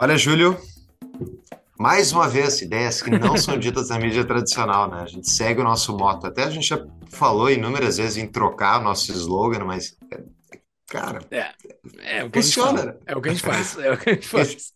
Olha, Júlio, mais uma vez, ideias que não são ditas na mídia tradicional, né? A gente segue o nosso moto. Até a gente já falou inúmeras vezes em trocar o nosso slogan, mas, cara, É, é o que funciona. a gente faz. É o que a gente faz. É o que a gente faz.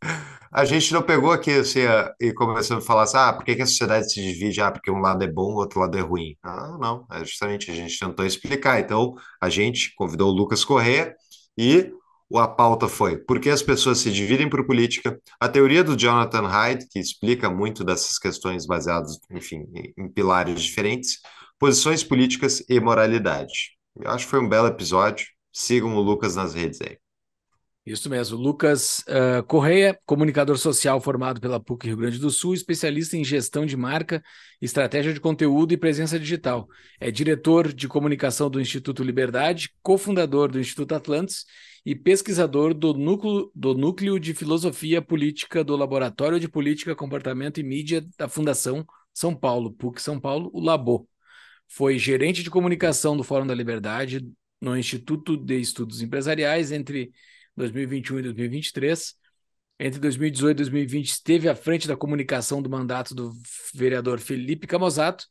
A gente não pegou aqui assim, e começou a falar assim, ah, por que que a sociedade se divide? Ah, porque um lado é bom, o outro lado é ruim. Ah, não, é justamente a gente tentou explicar. Então, a gente convidou o Lucas Corrêa e a pauta foi por que as pessoas se dividem por política, a teoria do Jonathan Haidt, que explica muito dessas questões baseadas, enfim, em, pilares diferentes, posições políticas e moralidade. Eu acho que foi um belo episódio. Sigam o Lucas nas redes aí. Isso mesmo. Lucas ah, Correia, comunicador social formado pela PUC Rio Grande do Sul, especialista em gestão de marca, estratégia de conteúdo e presença digital. É diretor de comunicação do Instituto Liberdade, cofundador do Instituto Atlantis e pesquisador do núcleo, do núcleo de Filosofia Política do Laboratório de Política, Comportamento e Mídia da Fundação São Paulo, PUC São Paulo, o Labo. Foi gerente de comunicação do Fórum da Liberdade no Instituto de Estudos Empresariais entre 2021 e 2023. Entre 2018 e 2020, esteve à frente da comunicação do mandato do vereador Felipe Camozato.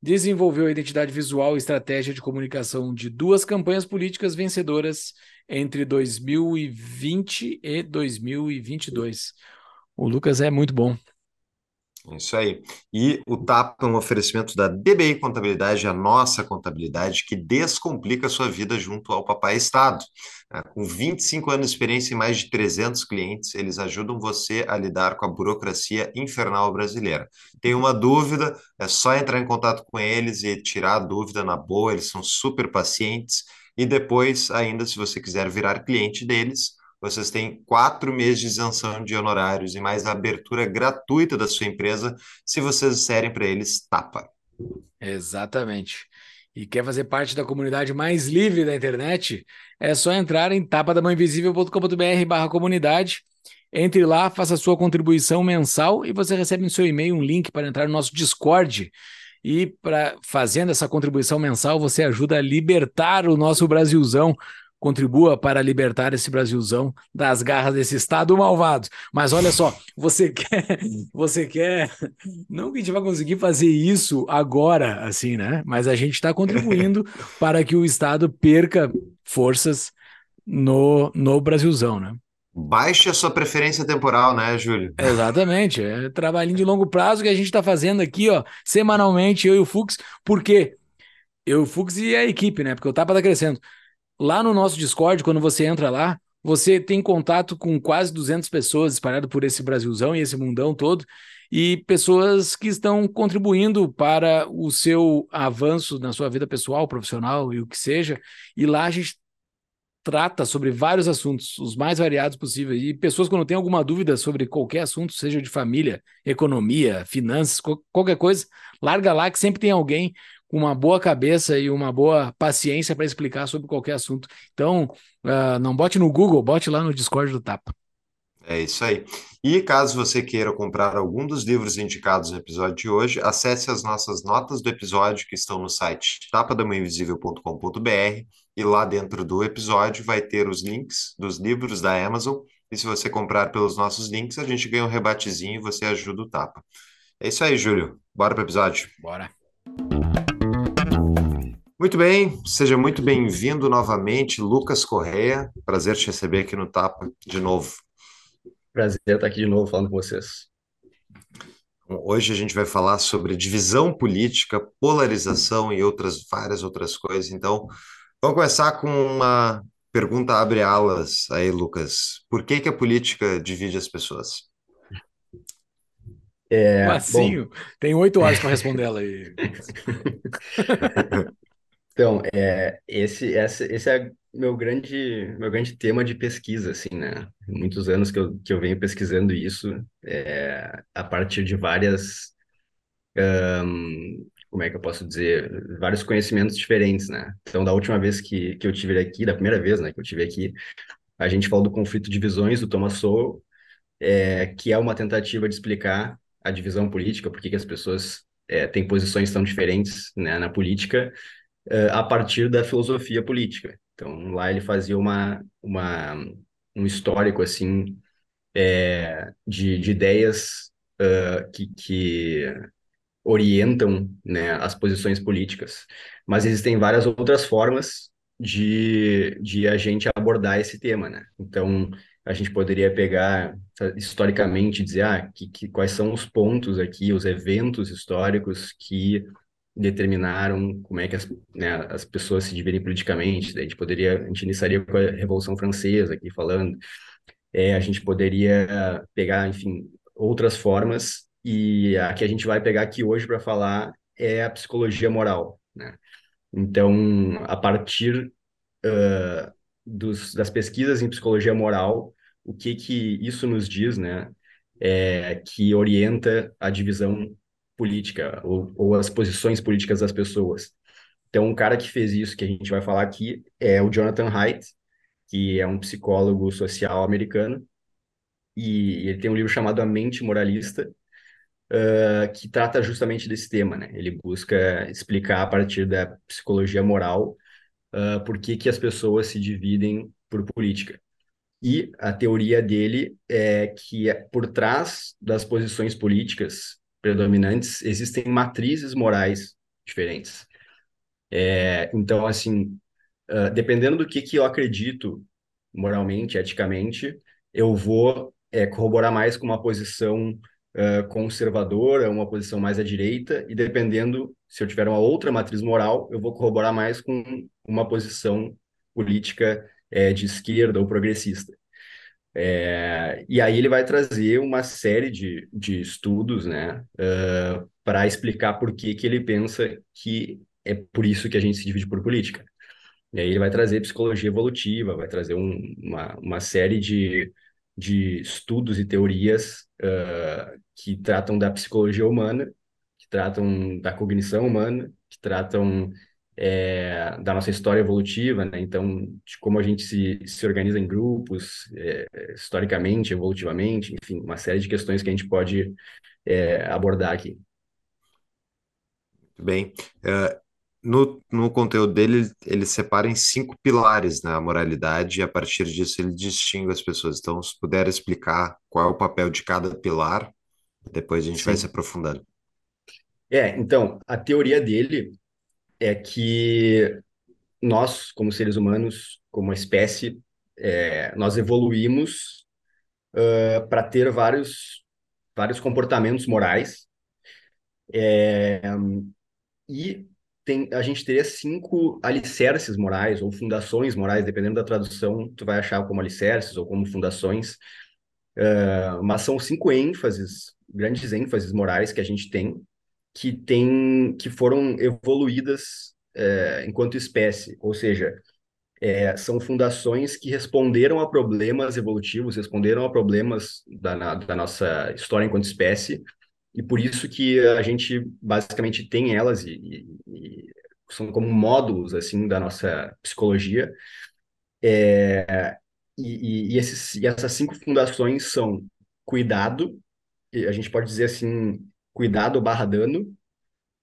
Desenvolveu a identidade visual e estratégia de comunicação de duas campanhas políticas vencedoras entre 2020 e 2022. O Lucas é muito bom. Isso aí. E o TAP é um oferecimento da DBI Contabilidade, a nossa contabilidade, que descomplica a sua vida junto ao Papai Estado. né? Com 25 anos de experiência e mais de 300 clientes, eles ajudam você a lidar com a burocracia infernal brasileira. Tem uma dúvida, é só entrar em contato com eles e tirar a dúvida na boa, eles são super pacientes. E depois, ainda, se você quiser virar cliente deles, vocês têm quatro meses de isenção de honorários e mais a abertura gratuita da sua empresa se vocês disserem para eles tapa. Exatamente. E quer fazer parte da comunidade mais livre da internet? É só entrar em tapadamãoinvisível.com.br barra comunidade. Entre lá, faça sua contribuição mensal e você recebe no seu e-mail um link para entrar no nosso Discord. E para fazendo essa contribuição mensal, você ajuda a libertar o nosso Brasilzão. Contribua para libertar esse Brasilzão das garras desse Estado malvado. Mas olha só, você quer, você quer não que a gente vai conseguir fazer isso agora, assim, né? Mas a gente está contribuindo para que o Estado perca forças no, no Brasilzão, né? Baixe a sua preferência temporal, né, Júlio? Exatamente. É trabalhinho de longo prazo que a gente está fazendo aqui, ó, semanalmente, eu e o Fux. Por quê? Eu, o Fux e a equipe, né? Porque o Tapa tá crescendo. Lá no nosso Discord, quando você entra lá, você tem contato com quase 200 pessoas espalhadas por esse Brasilzão e esse mundão todo, e pessoas que estão contribuindo para o seu avanço na sua vida pessoal, profissional e o que seja. E lá a gente trata sobre vários assuntos, os mais variados possíveis. E pessoas, quando têm alguma dúvida sobre qualquer assunto, seja de família, economia, finanças, qual- qualquer coisa, larga lá que sempre tem alguém com uma boa cabeça e uma boa paciência para explicar sobre qualquer assunto. Então, ah, não bote no Google, bote lá no Discord do Tapa. É isso aí. E caso você queira comprar algum dos livros indicados no episódio de hoje, acesse as nossas notas do episódio que estão no site tapadamainvisível.com.br e lá dentro do episódio vai ter os links dos livros da Amazon. E se você comprar pelos nossos links, a gente ganha um rebatezinho e você ajuda o Tapa. É isso aí, Júlio. Bora para o episódio. Bora. Muito bem, seja muito bem-vindo novamente, Lucas Correia. Prazer te receber aqui no Tapa de novo. Prazer estar aqui de novo falando com vocês. Hoje a gente vai falar sobre divisão política, polarização e outras várias outras coisas. Então, vamos começar com uma pergunta abre alas aí, Lucas. Por que que a política divide as pessoas? É, bom, Facinho. Tem oito horas para responder ela aí. Então, é, esse, esse, esse é meu grande, meu grande tema de pesquisa, assim, né? Muitos anos que eu, que eu venho pesquisando isso, é, a partir de várias, um, como é que eu posso dizer, vários conhecimentos diferentes, né? Então, da última vez que, que eu tive aqui, da primeira vez, né, que eu tive aqui, a gente falou do conflito de visões do Thomas Sowell, é, que é uma tentativa de explicar a divisão política, por que as pessoas é, têm posições tão diferentes né, na política, é, a partir da filosofia política. Então, lá ele fazia uma, uma, um histórico, assim, é, de, de ideias uh, que, que orientam né, as posições políticas. Mas existem várias outras formas de, de a gente abordar esse tema, né? Então, a gente poderia pegar historicamente dizer ah, que, que, quais são os pontos aqui, os eventos históricos que determinaram como é que as, né, as pessoas se dividem politicamente. Daí a gente poderia, a gente iniciaria com a Revolução Francesa aqui falando. É, a gente poderia pegar, enfim, outras formas e a que a gente vai pegar aqui hoje para falar é a psicologia moral, né? Então, a partir uh, dos, das pesquisas em psicologia moral, o que que isso nos diz, né? É, que orienta a divisão política ou, ou as posições políticas das pessoas. Então, um cara que fez isso, que a gente vai falar aqui, é o Jonathan Haidt, que é um psicólogo social americano, e ele tem um livro chamado A Mente Moralista, uh, que trata justamente desse tema, né? Ele busca explicar a partir da psicologia moral uh, por que, que as pessoas se dividem por política. E a teoria dele é que por trás das posições políticas predominantes existem matrizes morais diferentes. É, então, assim, uh, dependendo do que, que eu acredito moralmente, eticamente, eu vou é, corroborar mais com uma posição uh, conservadora, uma posição mais à direita, e dependendo se eu tiver uma outra matriz moral, eu vou corroborar mais com uma posição política é, de esquerda ou progressista. É, e aí ele vai trazer uma série de, de estudos né, uh, para explicar por que, que ele pensa que é por isso que a gente se divide por política. E aí ele vai trazer psicologia evolutiva, vai trazer um, uma, uma série de, de estudos e teorias uh, que tratam da psicologia humana, que tratam da cognição humana, que tratam é, da nossa história evolutiva, né? Então, de como a gente se, se organiza em grupos, é, historicamente, evolutivamente, enfim, uma série de questões que a gente pode é, abordar aqui. Muito bem. Uh, no, no conteúdo dele, ele separa em cinco pilares né, a moralidade, e a partir disso ele distingue as pessoas. Então, se puder explicar qual é o papel de cada pilar, depois a gente Sim. vai se aprofundando. É, então, a teoria dele é que nós, como seres humanos, como espécie, é, nós evoluímos uh, para ter vários, vários comportamentos morais. É, e tem, a gente teria cinco alicerces morais ou fundações morais, dependendo da tradução, tu vai achar como alicerces ou como fundações, uh, mas são cinco ênfases, grandes ênfases morais que a gente tem, que tem, que foram evoluídas uh, enquanto espécie, ou seja, é, são fundações que responderam a problemas evolutivos, responderam a problemas da, na, da nossa história enquanto espécie, e por isso que a gente basicamente tem elas e, e, e são como módulos assim da nossa psicologia. É, e, e, esses, e essas cinco fundações são cuidado, a gente pode dizer assim, cuidado barra dano,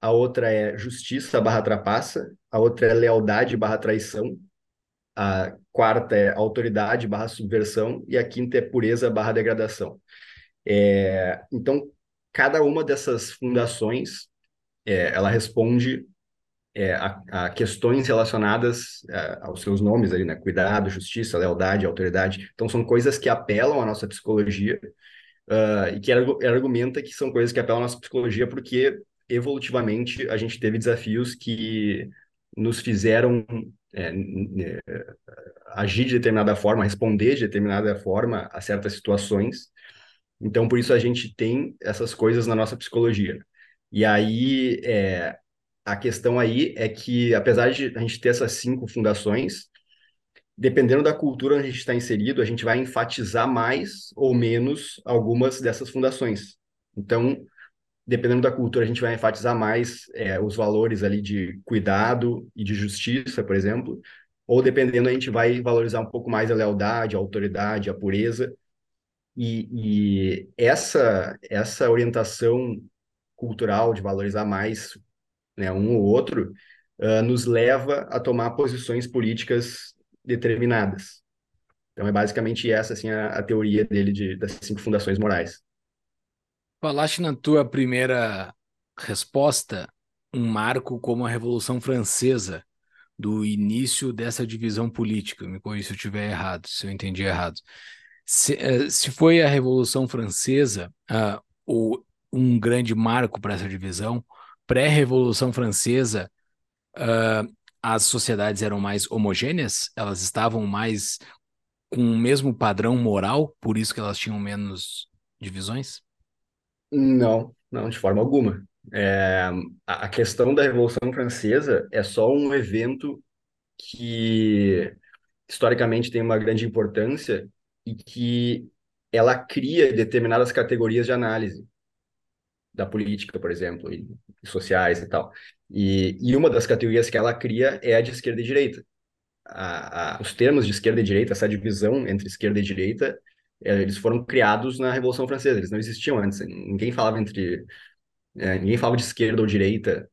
a outra é justiça barra trapaça, a outra é lealdade barra traição, a quarta é autoridade barra subversão e a quinta é pureza barra degradação. É, então, cada uma dessas fundações, é, ela responde é, a, a, questões relacionadas é, aos seus nomes ali, né? Cuidado, justiça, lealdade, autoridade. Então, são coisas que apelam à nossa psicologia uh, e que argumenta que são coisas que apelam à nossa psicologia porque, evolutivamente, a gente teve desafios que nos fizeram é, agir de determinada forma, responder de determinada forma a certas situações então, por isso a gente tem essas coisas na nossa psicologia. E aí, é, a questão aí é que, apesar de a gente ter essas cinco fundações, dependendo da cultura onde a gente está inserido, a gente vai enfatizar mais ou menos algumas dessas fundações. Então, dependendo da cultura, a gente vai enfatizar mais é, os valores ali de cuidado e de justiça, por exemplo, ou dependendo, a gente vai valorizar um pouco mais a lealdade, a autoridade, a pureza. E, e essa, essa orientação cultural de valorizar mais né, um ou outro uh, nos leva a tomar posições políticas determinadas. Então é basicamente essa assim a, a teoria dele de, das cinco fundações morais. Falaste na tua primeira resposta um marco como a Revolução Francesa, do início dessa divisão política. Me corrija se eu estiver errado, se eu entendi errado. Se, uh, se foi a Revolução Francesa uh, o, um grande marco para essa divisão, pré-Revolução Francesa, uh, as sociedades eram mais homogêneas? Elas estavam mais com o mesmo padrão moral, por isso que elas tinham menos divisões? Não, não, de forma alguma. É, a questão da Revolução Francesa é só um evento que historicamente tem uma grande importância e que ela cria determinadas categorias de análise da política, por exemplo, e, sociais e tal. E, e uma das categorias que ela cria é a de esquerda e direita. A, a, os termos de esquerda e direita, essa divisão entre esquerda e direita, é, eles foram criados na Revolução Francesa, eles não existiam antes. Ninguém falava entre é, ninguém falava de esquerda ou direita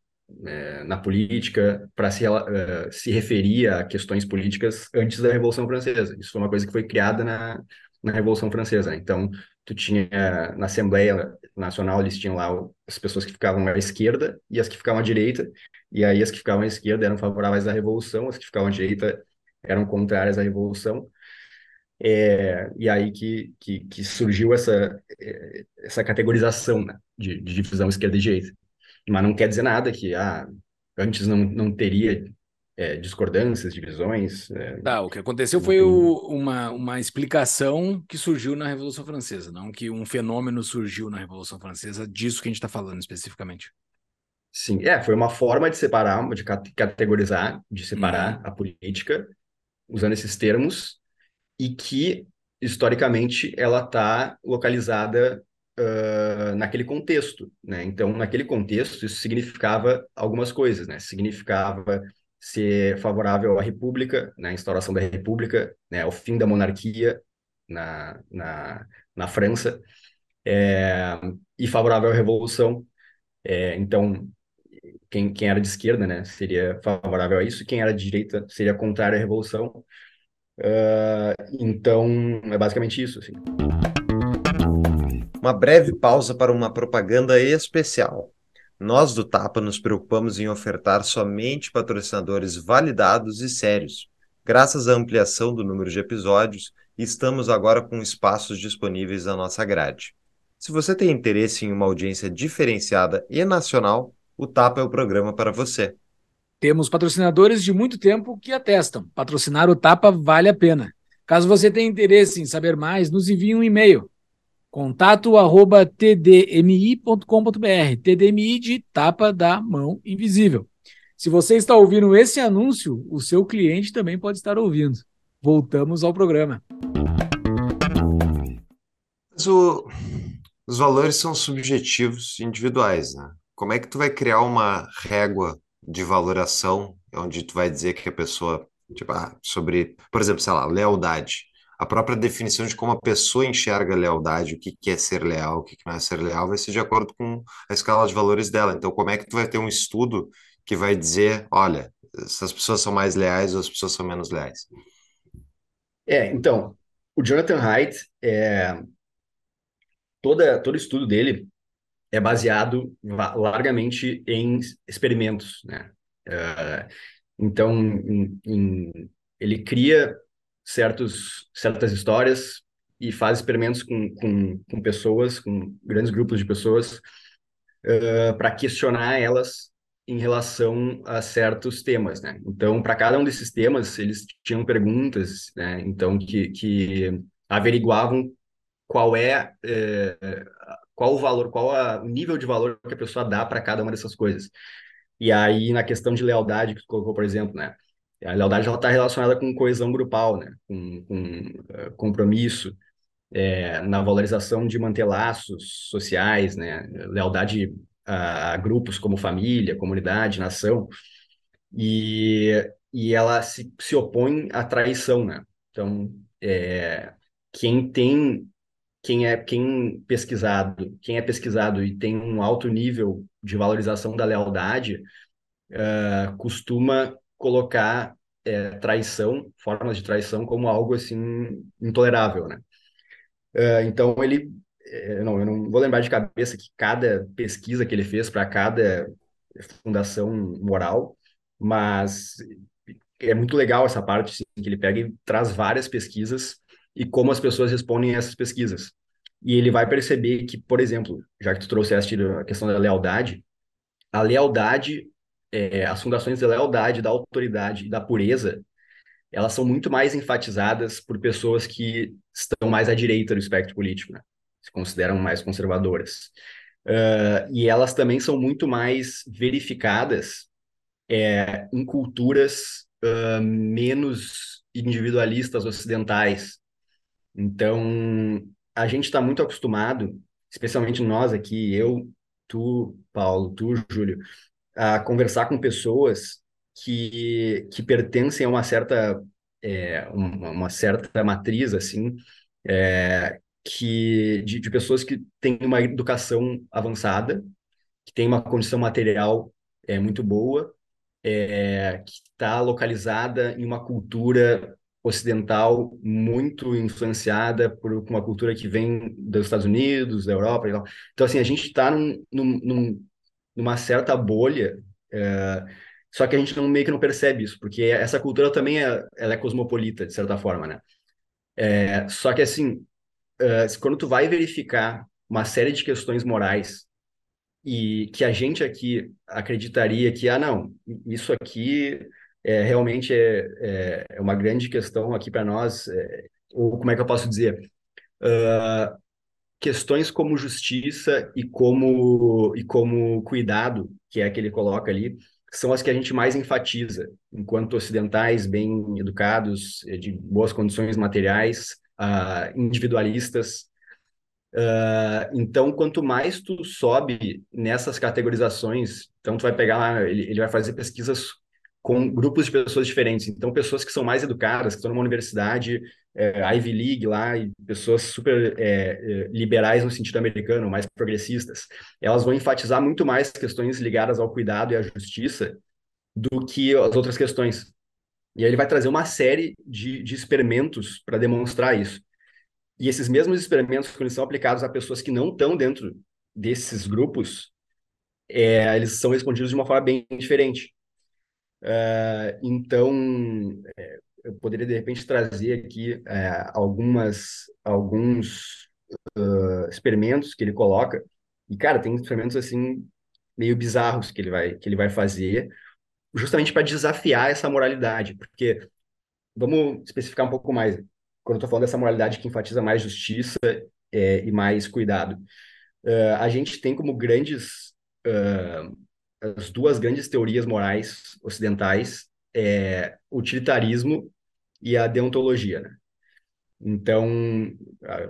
é, na política para se, uh, se referir a questões políticas antes da Revolução Francesa. Isso foi uma coisa que foi criada na, na Revolução Francesa. Então, tu tinha na Assembleia Nacional eles tinham lá as pessoas que ficavam à esquerda e as que ficavam à direita, e aí as que ficavam à esquerda eram favoráveis à revolução, as que ficavam à direita eram contrárias à revolução. É, e aí que, que, que, surgiu essa, é, essa categorização né, de, de divisão esquerda e direita. Mas não quer dizer nada que ah, antes não, não teria é, discordâncias, divisões. É... Tá, o que aconteceu foi o, uma, uma explicação que surgiu na Revolução Francesa, não que um fenômeno surgiu na Revolução Francesa, disso que a gente está falando especificamente. Sim, é, foi uma forma de separar, de categorizar, de separar uhum. a política, usando esses termos, e que, historicamente, ela está localizada naquele contexto, né? Então, naquele contexto, isso significava algumas coisas, né? Significava ser favorável à República, né, instauração da República, né, ao fim da monarquia na, na, na França, é, e favorável à Revolução. É, então, quem, quem era de esquerda né, seria favorável a isso, quem era de direita seria contrário à Revolução. Uh, então, é basicamente isso. Assim. Uma breve pausa para uma propaganda especial. Nós do Tapa nos preocupamos em ofertar somente patrocinadores validados e sérios. Graças à ampliação do número de episódios, estamos agora com espaços disponíveis na nossa grade. Se você tem interesse em uma audiência diferenciada e nacional, o Tapa é o programa para você. Temos patrocinadores de muito tempo que atestam. Patrocinar o Tapa vale a pena. Caso você tenha interesse em saber mais, nos envie um e-mail Contato arroba tdmi.com.br. TDMI de tapa da mão invisível. Se você está ouvindo esse anúncio, o seu cliente também pode estar ouvindo. Voltamos ao programa. O, os valores são subjetivos individuais, né? Como é que tu vai criar uma régua de valoração onde tu vai dizer que a pessoa, tipo, ah, sobre, por exemplo, sei lá, lealdade a própria definição de como a pessoa enxerga a lealdade, o que é ser leal, o que não é ser leal, vai ser de acordo com a escala de valores dela. Então, como é que tu vai ter um estudo que vai dizer, olha, se as pessoas são mais leais ou as pessoas são menos leais? É, então, o Jonathan Haidt, é, toda, todo estudo dele é baseado largamente em experimentos, né? Uh, então, em, em, ele cria certos, certas histórias e faz experimentos com, com, com pessoas, com grandes grupos de pessoas, uh, para questionar elas em relação a certos temas, né? Então, para cada um desses temas, eles tinham perguntas, né? Então, que, que averiguavam qual é, é qual o valor, qual a, o nível de valor que a pessoa dá para cada uma dessas coisas. E aí, na questão de lealdade que tu colocou, por exemplo, né? A lealdade está relacionada com coesão grupal, né? Com, com uh, compromisso, é, na valorização de manter laços sociais, né? Lealdade a, a grupos como família, comunidade, nação. E, e ela se, se opõe à traição, né? Então, é, quem tem quem é quem pesquisado, quem é pesquisado e tem um alto nível de valorização da lealdade, uh, costuma colocar é, traição, formas de traição como algo assim intolerável, né? Uh, então ele, é, não, eu não vou lembrar de cabeça que cada pesquisa que ele fez para cada fundação moral, mas é muito legal essa parte assim, que ele pega e traz várias pesquisas e como as pessoas respondem a essas pesquisas. E ele vai perceber que, por exemplo, já que tu trouxeste a questão da lealdade, a lealdade, é, as fundações da lealdade, da autoridade e da pureza, elas são muito mais enfatizadas por pessoas que estão mais à direita do espectro político, né? se consideram mais conservadoras. Uh, e elas também são muito mais verificadas é, em culturas uh, menos individualistas ocidentais. Então, a gente está muito acostumado, especialmente nós aqui, eu, tu, Paulo, tu, Júlio, a conversar com pessoas que, que pertencem a uma certa, é, uma, uma, certa matriz, assim, é, que, de, de pessoas que têm uma educação avançada, que têm uma condição material é, muito boa, é, que está localizada em uma cultura ocidental muito influenciada por uma cultura que vem dos Estados Unidos, da Europa e tal. Então, assim, a gente está num, num, numa certa bolha, é, só que a gente não, meio que não percebe isso, porque essa cultura também é, ela é cosmopolita, de certa forma, né? É, só que, assim, é, quando tu vai verificar uma série de questões morais e que a gente aqui acreditaria que, ah, não, isso aqui é, realmente é, é, é uma grande questão aqui para nós, é, ou como é que eu posso dizer? Uh, questões como justiça e como, e como cuidado, que é que ele coloca ali, são as que a gente mais enfatiza, enquanto ocidentais bem educados, é, de boas condições materiais, uh, individualistas, Uh, então, quanto mais tu sobe nessas categorizações, então tu vai pegar, ele, ele vai fazer pesquisas com grupos de pessoas diferentes. Então, pessoas que são mais educadas, que estão numa universidade, é, Ivy League lá, e pessoas super é, é, liberais no sentido americano, mais progressistas, elas vão enfatizar muito mais questões ligadas ao cuidado e à justiça do que as outras questões. E aí ele vai trazer uma série de, de experimentos para demonstrar isso. E esses mesmos experimentos, quando são aplicados a pessoas que não estão dentro desses grupos, é, eles são respondidos de uma forma bem diferente. Uh, então, é, eu poderia de repente trazer aqui é, algumas, alguns uh, experimentos que ele coloca. E, cara, tem experimentos assim meio bizarros que ele vai, que ele vai fazer, justamente para desafiar essa moralidade. Porque, vamos especificar um pouco mais, quando eu estou falando dessa moralidade que enfatiza mais justiça é, e mais cuidado. Uh, a gente tem como grandes uh, as duas grandes teorias morais ocidentais é o utilitarismo e a deontologia, né? Então,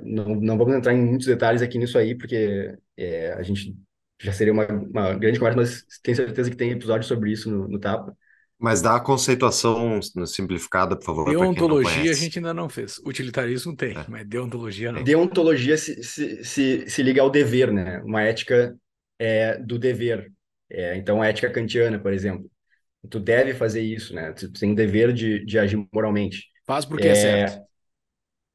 não, não vamos entrar em muitos detalhes aqui nisso aí, porque é, a gente já seria uma, uma grande conversa, mas tenho certeza que tem episódio sobre isso no, no Tapa. Mas dá a conceituação simplificada, por favor. Deontologia a gente ainda não fez. Utilitarismo tem, é. mas deontologia não. Deontologia se, se, se, se liga ao dever, né? Uma ética é, do dever. É, então, a ética kantiana, por exemplo, tu deve fazer isso, né? Tu tem o dever de, de agir moralmente. Faz porque é, é certo.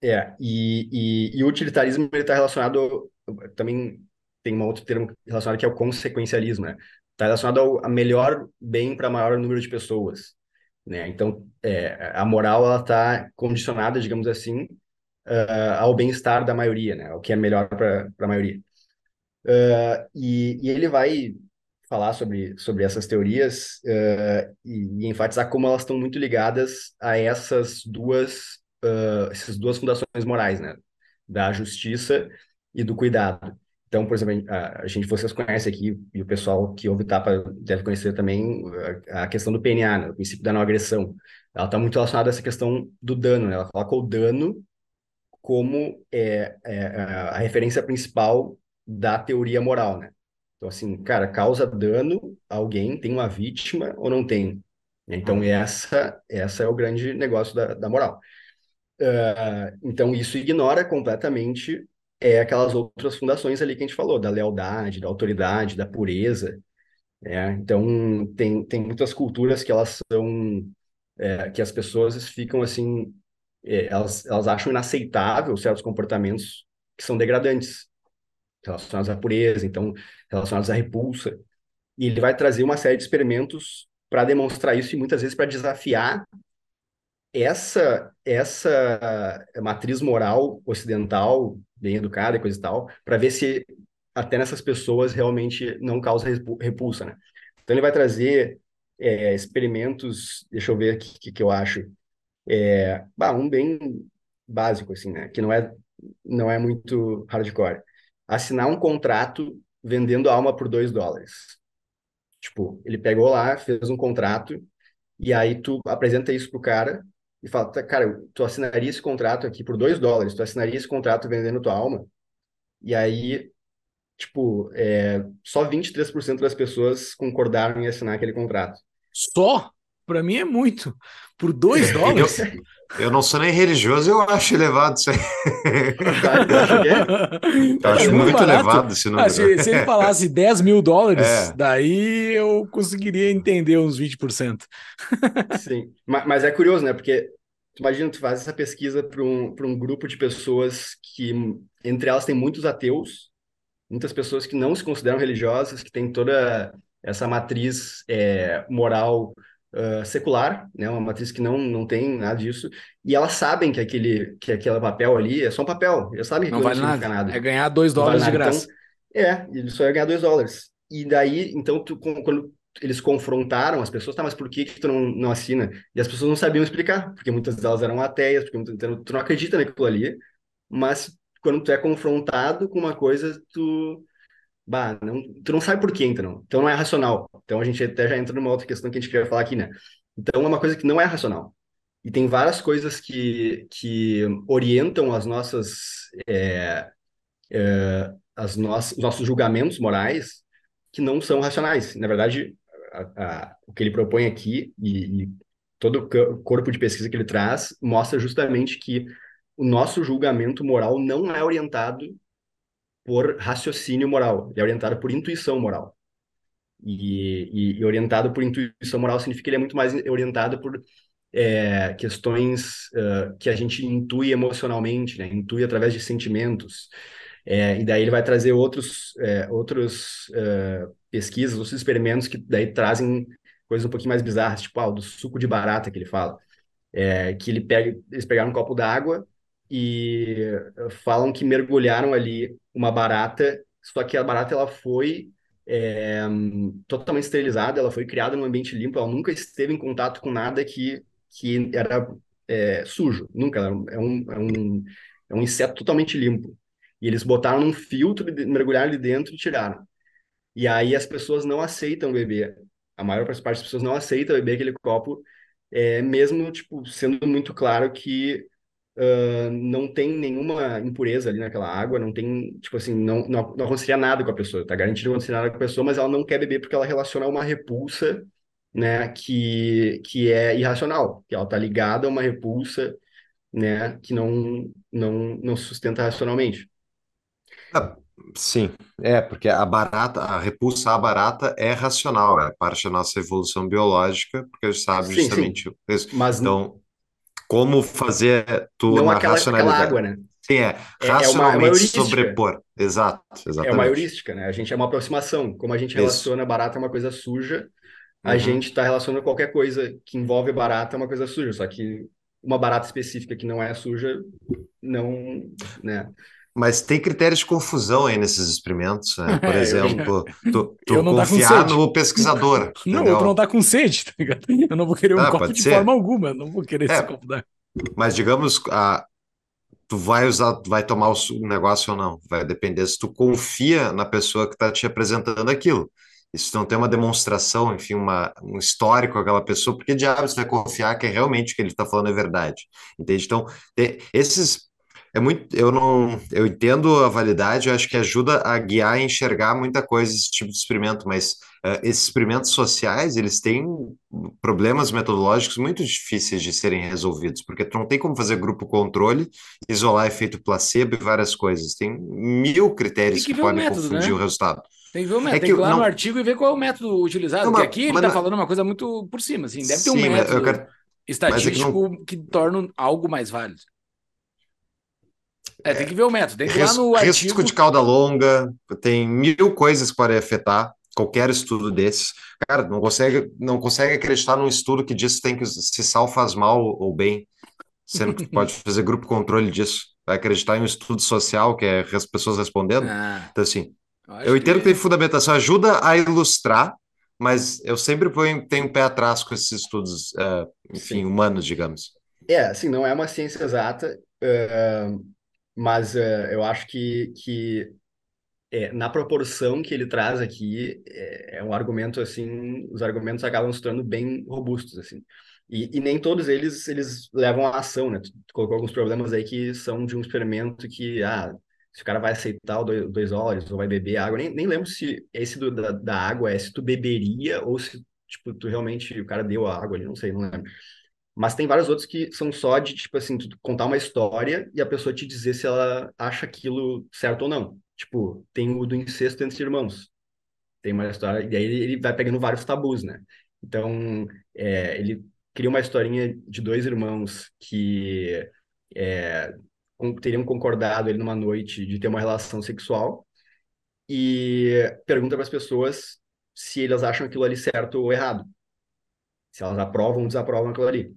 É, e, e, e o utilitarismo está relacionado, também tem um outro termo relacionado que é o consequencialismo, né? Está relacionado ao a melhor bem para maior número de pessoas, né? Então, é, a moral ela está condicionada, digamos assim, uh, ao bem-estar da maioria, né? O que é melhor para a maioria. Uh, e, e ele vai falar sobre, sobre essas teorias uh, e, e, enfatizar como elas estão muito ligadas a essas duas, uh, essas duas fundações morais, né? Da justiça e do cuidado. Então, por exemplo, a, gente, vocês conhecem aqui, e o pessoal que ouve Tapa deve conhecer também a, a questão do PNA, né, o princípio da não agressão. Ela está muito relacionada a essa questão do dano, né? Ela coloca o dano como é, é, a referência principal da teoria moral, né? Então, assim, cara, causa dano a alguém, tem uma vítima ou não tem? Então, uhum. essa, essa é o grande negócio da, da moral. Uh, então, isso ignora completamente é, aquelas outras fundações ali que a gente falou, da lealdade, da autoridade, da pureza. Né? Então, tem, tem muitas culturas que elas são... É, que as pessoas ficam, assim... É, elas, elas acham inaceitável certos comportamentos que são degradantes relacionados à pureza, então relacionados à repulsa. E ele vai trazer uma série de experimentos para demonstrar isso e muitas vezes para desafiar essa essa matriz moral ocidental bem educada e coisa e tal, para ver se até nessas pessoas realmente não causa repulsa, né? Então ele vai trazer é, experimentos, deixa eu ver o que, que eu acho, é, bah, um bem básico assim, né? Que não é não é muito hardcore assinar um contrato vendendo alma por dois dólares. Tipo, ele pegou lá, fez um contrato, e aí tu apresenta isso pro cara e fala, tá, cara, tu assinaria esse contrato aqui por dois dólares, tu assinaria esse contrato vendendo tua alma? E aí, tipo, é, só 23% das pessoas concordaram em assinar aquele contrato. Só? Para mim é muito. Por dois dólares? Eu não sou nem religioso, eu acho elevado isso aí. eu acho é muito, muito elevado esse número. Ah, se, se, ele falasse 10 mil dólares, é. daí eu conseguiria entender uns 20%. Sim, mas, mas é curioso, né? Porque imagina, tu faz essa pesquisa para um, um grupo de pessoas que, entre elas, tem muitos ateus, muitas pessoas que não se consideram religiosas, que têm toda essa matriz é, moral uh, secular, né, uma matriz que não, não tem nada disso, e elas sabem que aquele, que aquele papel ali é só um papel, eles sabem que não vale nada. nada. É ganhar dois dólares vale de graça. Então, é, ele só ia ganhar dois dólares. E daí, então, tu, quando eles confrontaram as pessoas, tá, mas por que, que tu não, não assina? E as pessoas não sabiam explicar, porque muitas delas eram ateias, porque então, tu não acredita naquilo ali, mas quando tu é confrontado com uma coisa, tu bah, não, tu não sabe por quê, então. Então não é racional. Então a gente até já entra numa outra questão que a gente queria falar aqui, né? Então é uma coisa que não é racional. E tem várias coisas que, que orientam as nossas, é, é, as no os nossos julgamentos morais que não são racionais. Na verdade, a, a, o que ele propõe aqui e, e todo o corpo de pesquisa que ele traz mostra justamente que o nosso julgamento moral não é orientado por raciocínio moral, ele é orientado por intuição moral. E, e, e, orientado por intuição moral significa que ele é muito mais orientado por é, questões uh, que a gente intui emocionalmente, né? intui através de sentimentos. É, e daí ele vai trazer outros, é, outros uh, pesquisas, outros experimentos que daí trazem coisas um pouquinho mais bizarras, tipo ah, do suco de barata que ele fala. É, que ele pega, eles pegaram um copo d'água e falam que mergulharam ali uma barata, só que a barata ela foi é, totalmente esterilizada, ela foi criada num ambiente limpo, ela nunca esteve em contato com nada que, que era é, sujo, nunca, é um, é, um, é um inseto totalmente limpo. E eles botaram num filtro, mergulharam ali dentro e tiraram. E aí as pessoas não aceitam beber. A maior parte das pessoas não aceita beber aquele copo, é, mesmo tipo sendo muito claro que uh, não tem nenhuma impureza ali naquela água, não tem, tipo assim, não, não, não aconteceria nada com a pessoa, tá garantido não acontecer nada com a pessoa, mas ela não quer beber porque ela relaciona a uma repulsa, né, que, que é irracional, que ela tá ligada a uma repulsa, né, que não, não, não sustenta racionalmente. Ah, sim, é, porque a barata, a repulsa à barata é racional, é parte da nossa evolução biológica, porque a gente sabe sim, justamente sim. isso. Mas então, como fazer tu Não aquela, aquela água, né? Sim, é. Racionalmente é, é uma, sobrepor. Exato, exatamente. É uma heurística, né? A gente é uma aproximação. Como a gente relaciona barata é uma coisa suja, a uhum. gente está relacionando qualquer coisa que envolve barata é uma coisa suja. Só que uma barata específica que não é suja, não, né? Mas tem critérios de confusão aí nesses experimentos, né? Por é, exemplo, tu, tu confiar no pesquisador. Não, entendeu? tu não tá com sede, tá ligado? Eu não vou querer um ah, copo de ser. forma alguma, eu não vou querer é, esse copo d'água. Mas digamos, a, tu vai usar, vai tomar o negócio ou não. Vai depender se tu confia na pessoa que está te apresentando aquilo. E se tu não tem uma demonstração, enfim, uma, um histórico com aquela pessoa, porque diabos você vai confiar que é realmente o que ele está falando é verdade? Entende? Então, esses é muito, eu não, eu entendo a validade, eu acho que ajuda a guiar e enxergar muita coisa esse tipo de experimento, mas uh, esses experimentos sociais, eles têm problemas metodológicos muito difíceis de serem resolvidos, porque tu não tem como fazer grupo controle, isolar efeito placebo e várias coisas, tem mil critérios que, que podem método, confundir né? o resultado. Tem que ver o método, é tem que ir lá não... no artigo e ver qual é o método utilizado, não, porque aqui ele está falando uma coisa muito por cima, assim, deve ter um método quero... estatístico é que, não... que torna algo mais válido. É, tem que ver o método. Tem que ir lá no risco artigo... de cauda longa, tem mil coisas que podem afetar qualquer estudo desses. Cara, não consegue, não consegue acreditar num estudo que diz que tem que se sal faz mal ou bem, sendo que pode fazer grupo controle disso. Vai acreditar em um estudo social que é as pessoas respondendo. Ah, então, assim, eu, eu entendo que... que tem fundamentação, ajuda a ilustrar, mas eu sempre ponho, tenho um pé atrás com esses estudos, uh, enfim, Sim. humanos, digamos. É, assim, não é uma ciência exata. Uh, mas uh, eu acho que, que é, na proporção que ele traz aqui, é, é, um argumento assim, os argumentos acabam se tornando bem robustos, assim. E, e nem todos eles, eles levam à ação, né? Tu, tu, colocou alguns problemas aí que são de um experimento que, ah, se o cara vai aceitar o dois, dois dólares ou vai beber água, nem, nem lembro se esse do, da, da água é se tu beberia ou se, tipo, tu realmente, o cara deu a água ali, não sei, não lembro. Mas tem vários outros que são só de, tipo assim, contar uma história e a pessoa te dizer se ela acha aquilo certo ou não. Tipo, tem o do incesto entre irmãos. Tem uma história, e aí ele vai pegando vários tabus, né? Então, é, ele cria uma historinha de dois irmãos que é, teriam concordado ele numa noite de ter uma relação sexual e pergunta para as pessoas se elas acham aquilo ali certo ou errado. Se elas aprovam ou desaprovam aquilo ali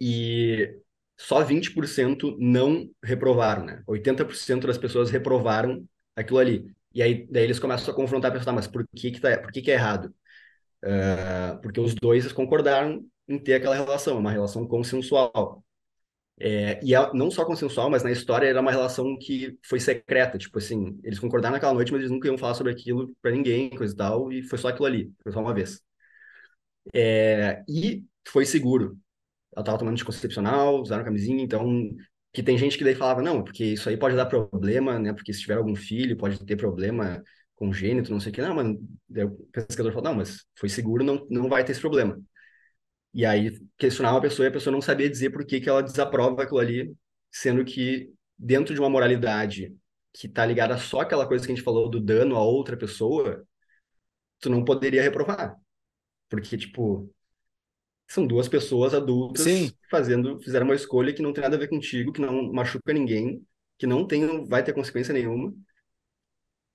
e só 20% não reprovaram, né? 80% das pessoas reprovaram aquilo ali. E aí daí eles começam a confrontar a pessoa, mas por que que, tá, por que, que é errado? Uh, porque os dois concordaram em ter aquela relação, uma relação consensual. É, e a, não só consensual, mas na história era uma relação que foi secreta, tipo assim, eles concordaram naquela noite, mas eles nunca iam falar sobre aquilo para ninguém, coisa e tal, e foi só aquilo ali, foi só uma vez. É, e foi seguro, ela estava tomando anticoncepcional, usaram camisinha, então que tem gente que daí falava, não, porque isso aí pode dar problema, né? Porque se tiver algum filho, pode ter problema congênito, não sei o que. Não, mas o pesquisador falou, não, mas foi seguro, não, não vai ter esse problema. E aí questionava a pessoa e a pessoa não sabia dizer por que, que ela desaprova aquilo ali, sendo que dentro de uma moralidade que está ligada só àquela coisa que a gente falou do dano a outra pessoa, tu não poderia reprovar. Porque, tipo, são duas pessoas adultas Sim. fazendo, fizeram uma escolha que não tem nada a ver contigo, que não machuca ninguém, que não tem, vai ter consequência nenhuma.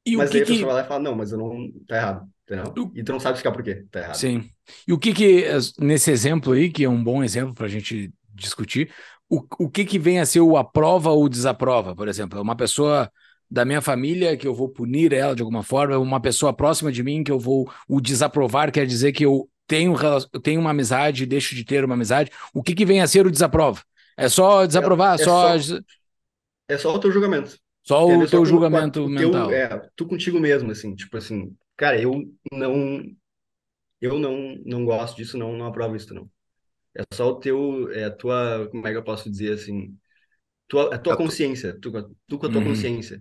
E mas o que aí a pessoa que... vai lá e fala, não, mas eu não, tá errado, entendeu? E tu não sabe explicar por quê, tá errado. Sim. E o que que, nesse exemplo aí, que é um bom exemplo para a gente discutir, o, o que que vem a ser o aprova ou desaprova, por exemplo? É uma pessoa da minha família que eu vou punir ela de alguma forma, uma pessoa próxima de mim que eu vou o desaprovar quer dizer que eu tenho, tenho uma amizade, deixo de ter uma amizade, o que, que vem a ser o desaprova? É só desaprovar, é, é só, só, É só o teu julgamento. Só o teu julgamento mental. Teu, é, tu contigo mesmo, assim, tipo assim, cara, eu não. Eu não, não gosto disso, não, não aprovo isso, não. É só o teu. É a tua. Como é que eu posso dizer assim? Tua, a tua consciência. Tu, tu com a tua uhum. consciência.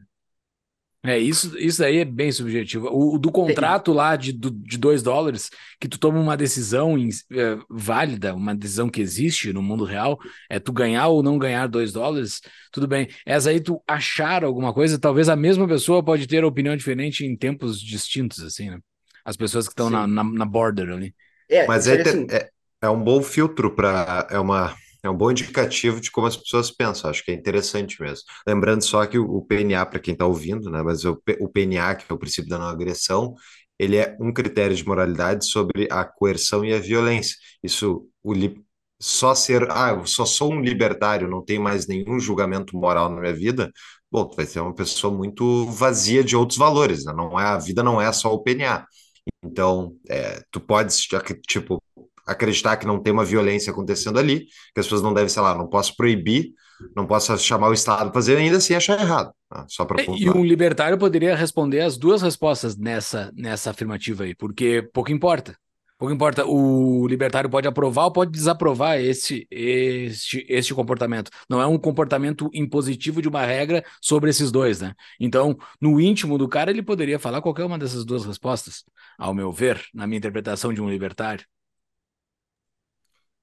É, isso, isso aí é bem subjetivo. O, o do contrato lá de, do, de dois dólares, que tu toma uma decisão em, é, válida, uma decisão que existe no mundo real, é tu ganhar ou não ganhar dois dólares, tudo bem. Essa aí tu achar alguma coisa, talvez a mesma pessoa pode ter opinião diferente em tempos distintos, assim, né? As pessoas que estão na, na, na, border ali. É, Mas é, assim... é, é um bom filtro para. É uma é um bom indicativo de como as pessoas pensam, acho que é interessante mesmo. Lembrando só que o, PNA, para quem está ouvindo, né, mas o, PNA, que é o princípio da não agressão, ele é um critério de moralidade sobre a coerção e a violência. Isso, o, só ser, ah, eu só sou um libertário, não tenho mais nenhum julgamento moral na minha vida, bom, tu vai ser uma pessoa muito vazia de outros valores, né? Não é, a vida não é só o PNA. Então, é, tu podes, tipo, acreditar que não tem uma violência acontecendo ali, que as pessoas não devem, sei lá, não posso proibir, não posso chamar o Estado para fazer, ainda assim achar errado. Tá? Só para é, E um libertário poderia responder as duas respostas nessa, nessa afirmativa aí, porque pouco importa. Pouco importa, o libertário pode aprovar ou pode desaprovar esse, este, este comportamento. Não é um comportamento impositivo de uma regra sobre esses dois, né? Então, no íntimo do cara, ele poderia falar qualquer uma dessas duas respostas, ao meu ver, na minha interpretação de um libertário.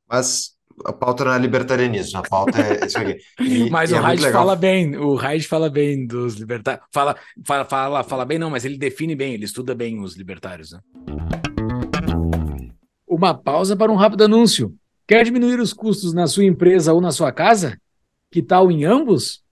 Mas a pauta não é libertarianismo, a pauta é isso aqui. E, mas e o é Reich fala bem, o Reich fala bem dos libertários. Fala, fala, fala, fala bem, não, mas ele define bem, ele estuda bem os libertários, né? Uma pausa para um rápido anúncio. Quer diminuir os custos na sua empresa ou na sua casa? Que tal em ambos?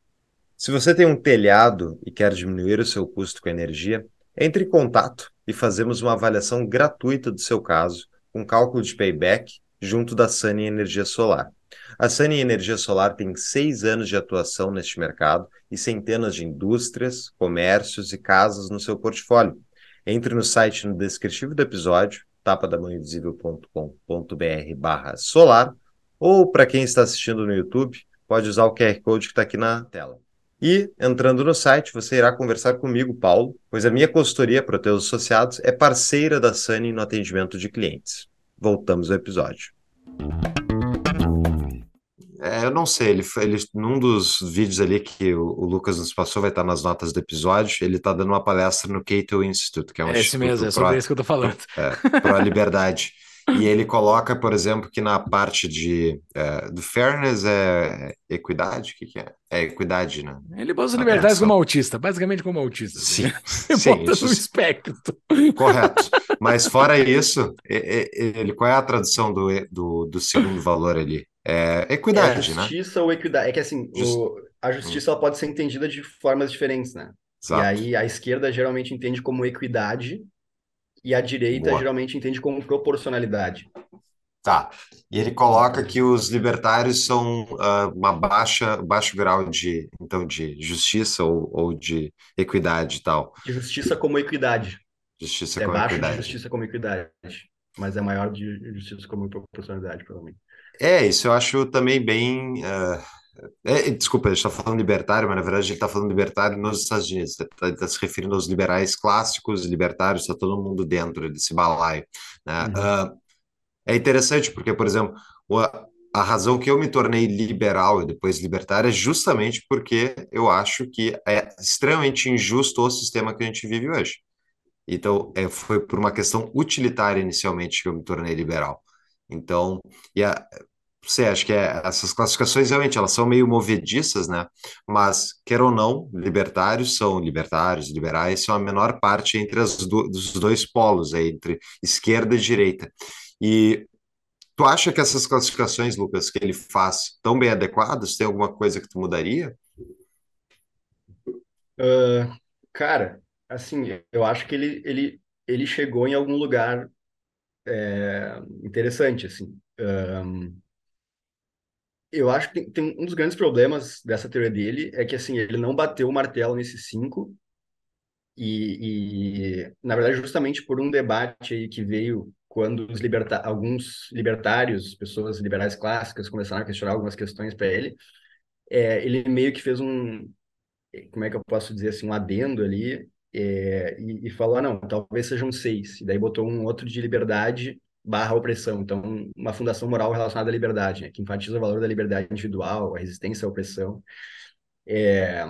Se você tem um telhado e quer diminuir o seu custo com energia, entre em contato e fazemos uma avaliação gratuita do seu caso, com cálculo de payback, junto da Sunny Energia Solar. A Sunny Energia Solar tem seis anos de atuação neste mercado e centenas de indústrias, comércios e casas no seu portfólio. Entre no site no descritivo do episódio tapadamãoinvisível.com.br barra solar, ou para quem está assistindo no YouTube, pode usar o QR Code que está aqui na tela. E, entrando no site, você irá conversar comigo, Paulo, pois a minha consultoria para teus associados é parceira da Sunny no atendimento de clientes. Voltamos ao episódio. É, eu não sei, ele, ele num dos vídeos ali que o, o, Lucas nos passou, vai estar nas notas do episódio, ele está dando uma palestra no Cato Institute, que é um é esse mesmo, é sobre pro, isso que eu tô falando. É, para a liberdade. E ele coloca, por exemplo, que na parte de é, do fairness é equidade, o que, que é? É equidade, né? Ele usa liberdade como autista, basicamente como autista. Sim, sim bota isso... no espectro. Correto. Mas fora isso, ele, qual é a tradução do, do, do segundo valor ali? É equidade, é, né? Justiça ou equidade. É que assim, Just... o, a justiça ela pode ser entendida de formas diferentes, né? Exato. E aí a esquerda geralmente entende como equidade e a direita Boa. geralmente entende como proporcionalidade. Tá. E ele coloca que os libertários são uh, uma baixa, baixo grau de, então, de justiça ou, ou de equidade e tal. De justiça como equidade. Justiça é como baixo equidade. de justiça como equidade, mas é maior de justiça como proporcionalidade, provavelmente. É, isso eu acho também bem. Uh, é, desculpa, a gente está falando libertário, mas na verdade a gente está falando libertário nos Estados Unidos. Está tá se referindo aos liberais clássicos, libertários, está todo mundo dentro desse balaio. Né? Uhum. Uh, é interessante porque, por exemplo, a, a razão que eu me tornei liberal e depois libertário é justamente porque eu acho que é extremamente injusto o sistema que a gente vive hoje. Então, é, foi por uma questão utilitária inicialmente que eu me tornei liberal. Então, e a, você acha que é, essas classificações realmente elas são meio movediças, né? Mas, quer ou não, libertários são libertários, liberais são a menor parte entre as do, os dois polos, aí, entre esquerda e direita. E tu acha que essas classificações, Lucas, que ele faz, estão bem adequadas? Tem alguma coisa que tu mudaria? Uh, cara, assim, eu acho que ele, ele, ele chegou em algum lugar é, interessante, assim. Um, eu acho que tem, tem, um dos grandes problemas dessa teoria dele é que assim ele não bateu o martelo nesses cinco e, e na verdade justamente por um debate aí que veio quando os liberta alguns libertários, pessoas liberais clássicas começaram a questionar algumas questões para ele, é, ele meio que fez um como é que eu posso dizer assim um adendo ali é, e, e falou, ah, não, talvez sejam seis. E daí botou um outro de liberdade barra opressão. Então, uma fundação moral relacionada à liberdade, né, que enfatiza o valor da liberdade individual, a resistência à opressão. É,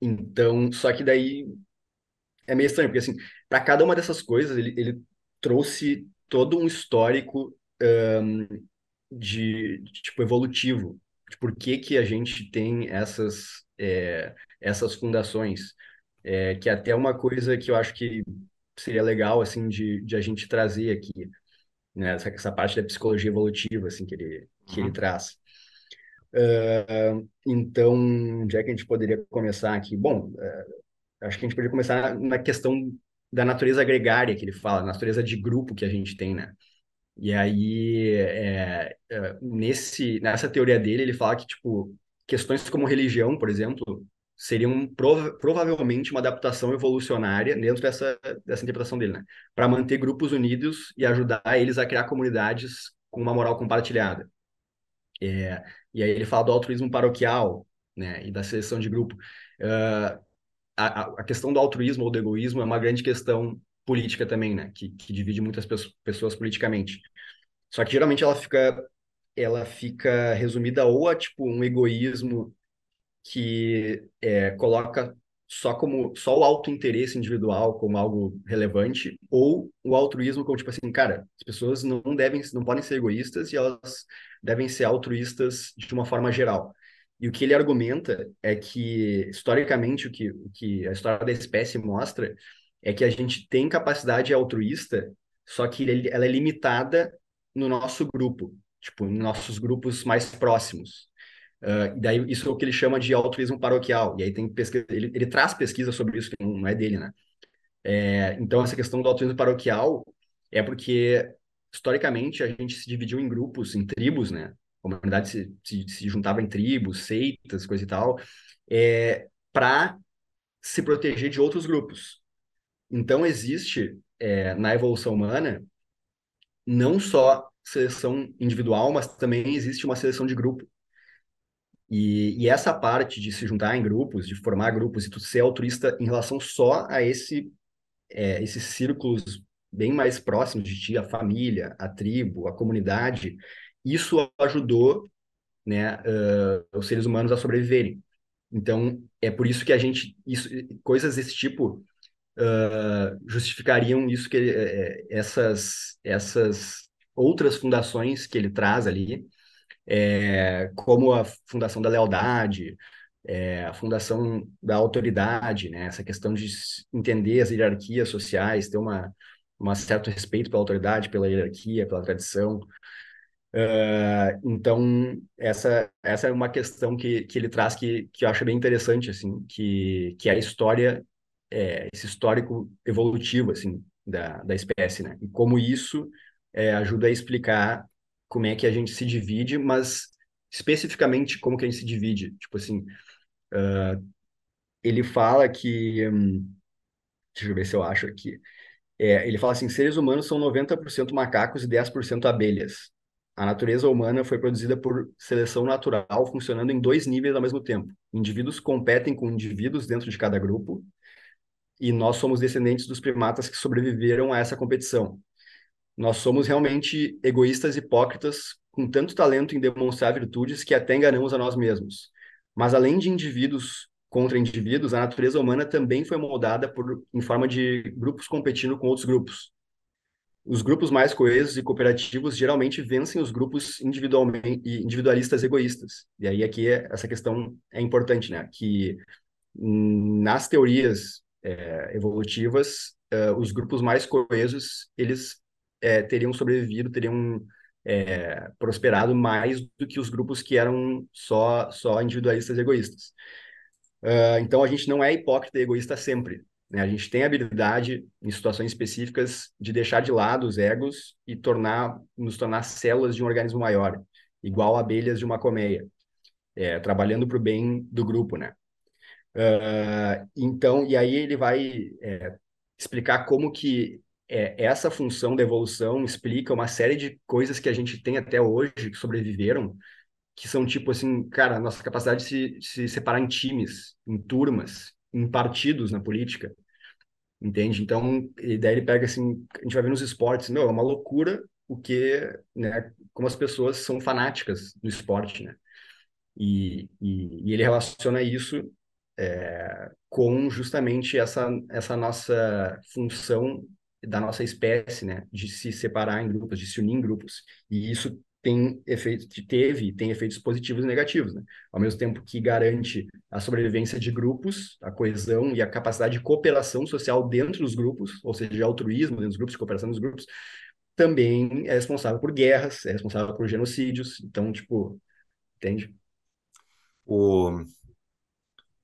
então, só que daí é meio estranho, porque assim, para cada uma dessas coisas, ele, ele trouxe todo um histórico um, de, de, tipo, evolutivo, de por que que a gente tem essas, é, essas fundações é, que é até uma coisa que eu acho que seria legal assim de, de a gente trazer aqui, né? Essa, essa parte da psicologia evolutiva assim que ele que uhum. ele traz. Uh, então, onde é que a gente poderia começar aqui? Bom, uh, acho que a gente poderia começar na questão da natureza gregária que ele fala, natureza de grupo que a gente tem, né? E aí, é, é, nesse, nessa teoria dele, ele fala que, tipo, questões como religião, por exemplo, seriam prova provavelmente uma adaptação evolucionária dentro dessa, dessa interpretação dele, né? Para manter grupos unidos e ajudar eles a criar comunidades com uma moral compartilhada. É, e aí ele fala do altruísmo paroquial, né? E da seleção de grupo. Uh, a, a questão do altruísmo ou do egoísmo é uma grande questão política também, né? Que, que divide muitas pessoas politicamente. Só que geralmente ela fica ela fica resumida ou a tipo um egoísmo que é, coloca só como só o autointeresse individual como algo relevante ou o altruísmo como tipo assim, cara, as pessoas não devem não podem ser egoístas e elas devem ser altruístas de uma forma geral. E o que ele argumenta é que historicamente o que o que a história da espécie mostra é que a gente tem capacidade altruísta, só que ela é limitada no nosso grupo, tipo, em nossos grupos mais próximos. Uh, daí isso é o que ele chama de altruísmo paroquial. E aí tem pesquisa, ele, ele traz pesquisa sobre isso, que não é dele, né? É, então, essa questão do altruísmo paroquial é porque, historicamente, a gente se dividiu em grupos, em tribos, né? A humanidade se, se, se juntava em tribos, seitas, coisa e tal, é, para se proteger de outros grupos. Então, existe é, na evolução humana não só seleção individual, mas também existe uma seleção de grupo. E, e, essa parte de se juntar em grupos, de formar grupos e tu ser altruísta em relação só a esse, é, esses círculos bem mais próximos de ti, a família, a tribo, a comunidade, isso ajudou né, uh, os seres humanos a sobreviverem. Então, é por isso que a gente, isso, coisas desse tipo uh, justificariam isso que uh, essas, essas outras fundações que ele traz ali, é, como a Fundação da Lealdade, é, a Fundação da Autoridade, né? essa questão de entender as hierarquias sociais, ter uma, um certo respeito pela autoridade, pela hierarquia, pela tradição. Uh, então, essa, essa é uma questão que, que ele traz que, que eu acho bem interessante, assim, que, que é a história, é, esse histórico evolutivo, assim, da, da espécie, né? E como isso é, ajuda a explicar como é que a gente se divide, mas especificamente como que a gente se divide. Tipo assim, uh, ele fala que... Hum, deixa eu ver se eu acho aqui. É, ele fala assim, seres humanos são 90% macacos e 10% abelhas. A natureza humana foi produzida por seleção natural, funcionando em dois níveis ao mesmo tempo. Indivíduos competem com indivíduos dentro de cada grupo, e nós somos descendentes dos primatas que sobreviveram a essa competição. Nós somos realmente egoístas hipócritas, com tanto talento em demonstrar virtudes que até enganamos a nós mesmos. Mas além de indivíduos contra indivíduos, a natureza humana também foi moldada por, em forma de grupos competindo com outros grupos. Os grupos mais coesos e cooperativos geralmente vencem os grupos individualmente individualistas egoístas. E aí aqui essa questão é importante, né? Que nas teorias é, evolutivas, é, os grupos mais coesos eles é, teriam sobrevivido, teriam é, prosperado mais do que os grupos que eram só, só individualistas e egoístas. Uh, então, a gente não é hipócrita e egoísta sempre. Né? A gente tem a habilidade, em situações específicas, de deixar de lado os egos e tornar, nos tornar células de um organismo maior, igual abelhas de uma colmeia, é, trabalhando para o bem do grupo, né? Uh, então, e aí ele vai é, explicar como que é, essa função da evolução explica uma série de coisas que a gente tem até hoje que sobreviveram, que são tipo assim, cara, nossa capacidade de se, se separar em times, em turmas, em partidos na política, entende? Então, e daí ele pega assim, a gente vai ver nos esportes, meu, é uma loucura o que, né, como as pessoas são fanáticas do esporte, né? E, e, e ele relaciona isso é, com justamente essa, essa nossa função da nossa espécie, né, de se separar em grupos, de se unir em grupos. E isso tem efeitos, teve, tem efeitos positivos e negativos, né? Ao mesmo tempo que garante a sobrevivência de grupos, a coesão e a capacidade de cooperação social dentro dos grupos, ou seja, de altruísmo dentro dos grupos, de cooperação dos grupos, também é responsável por guerras, é responsável por genocídios. Então, tipo, entende? O...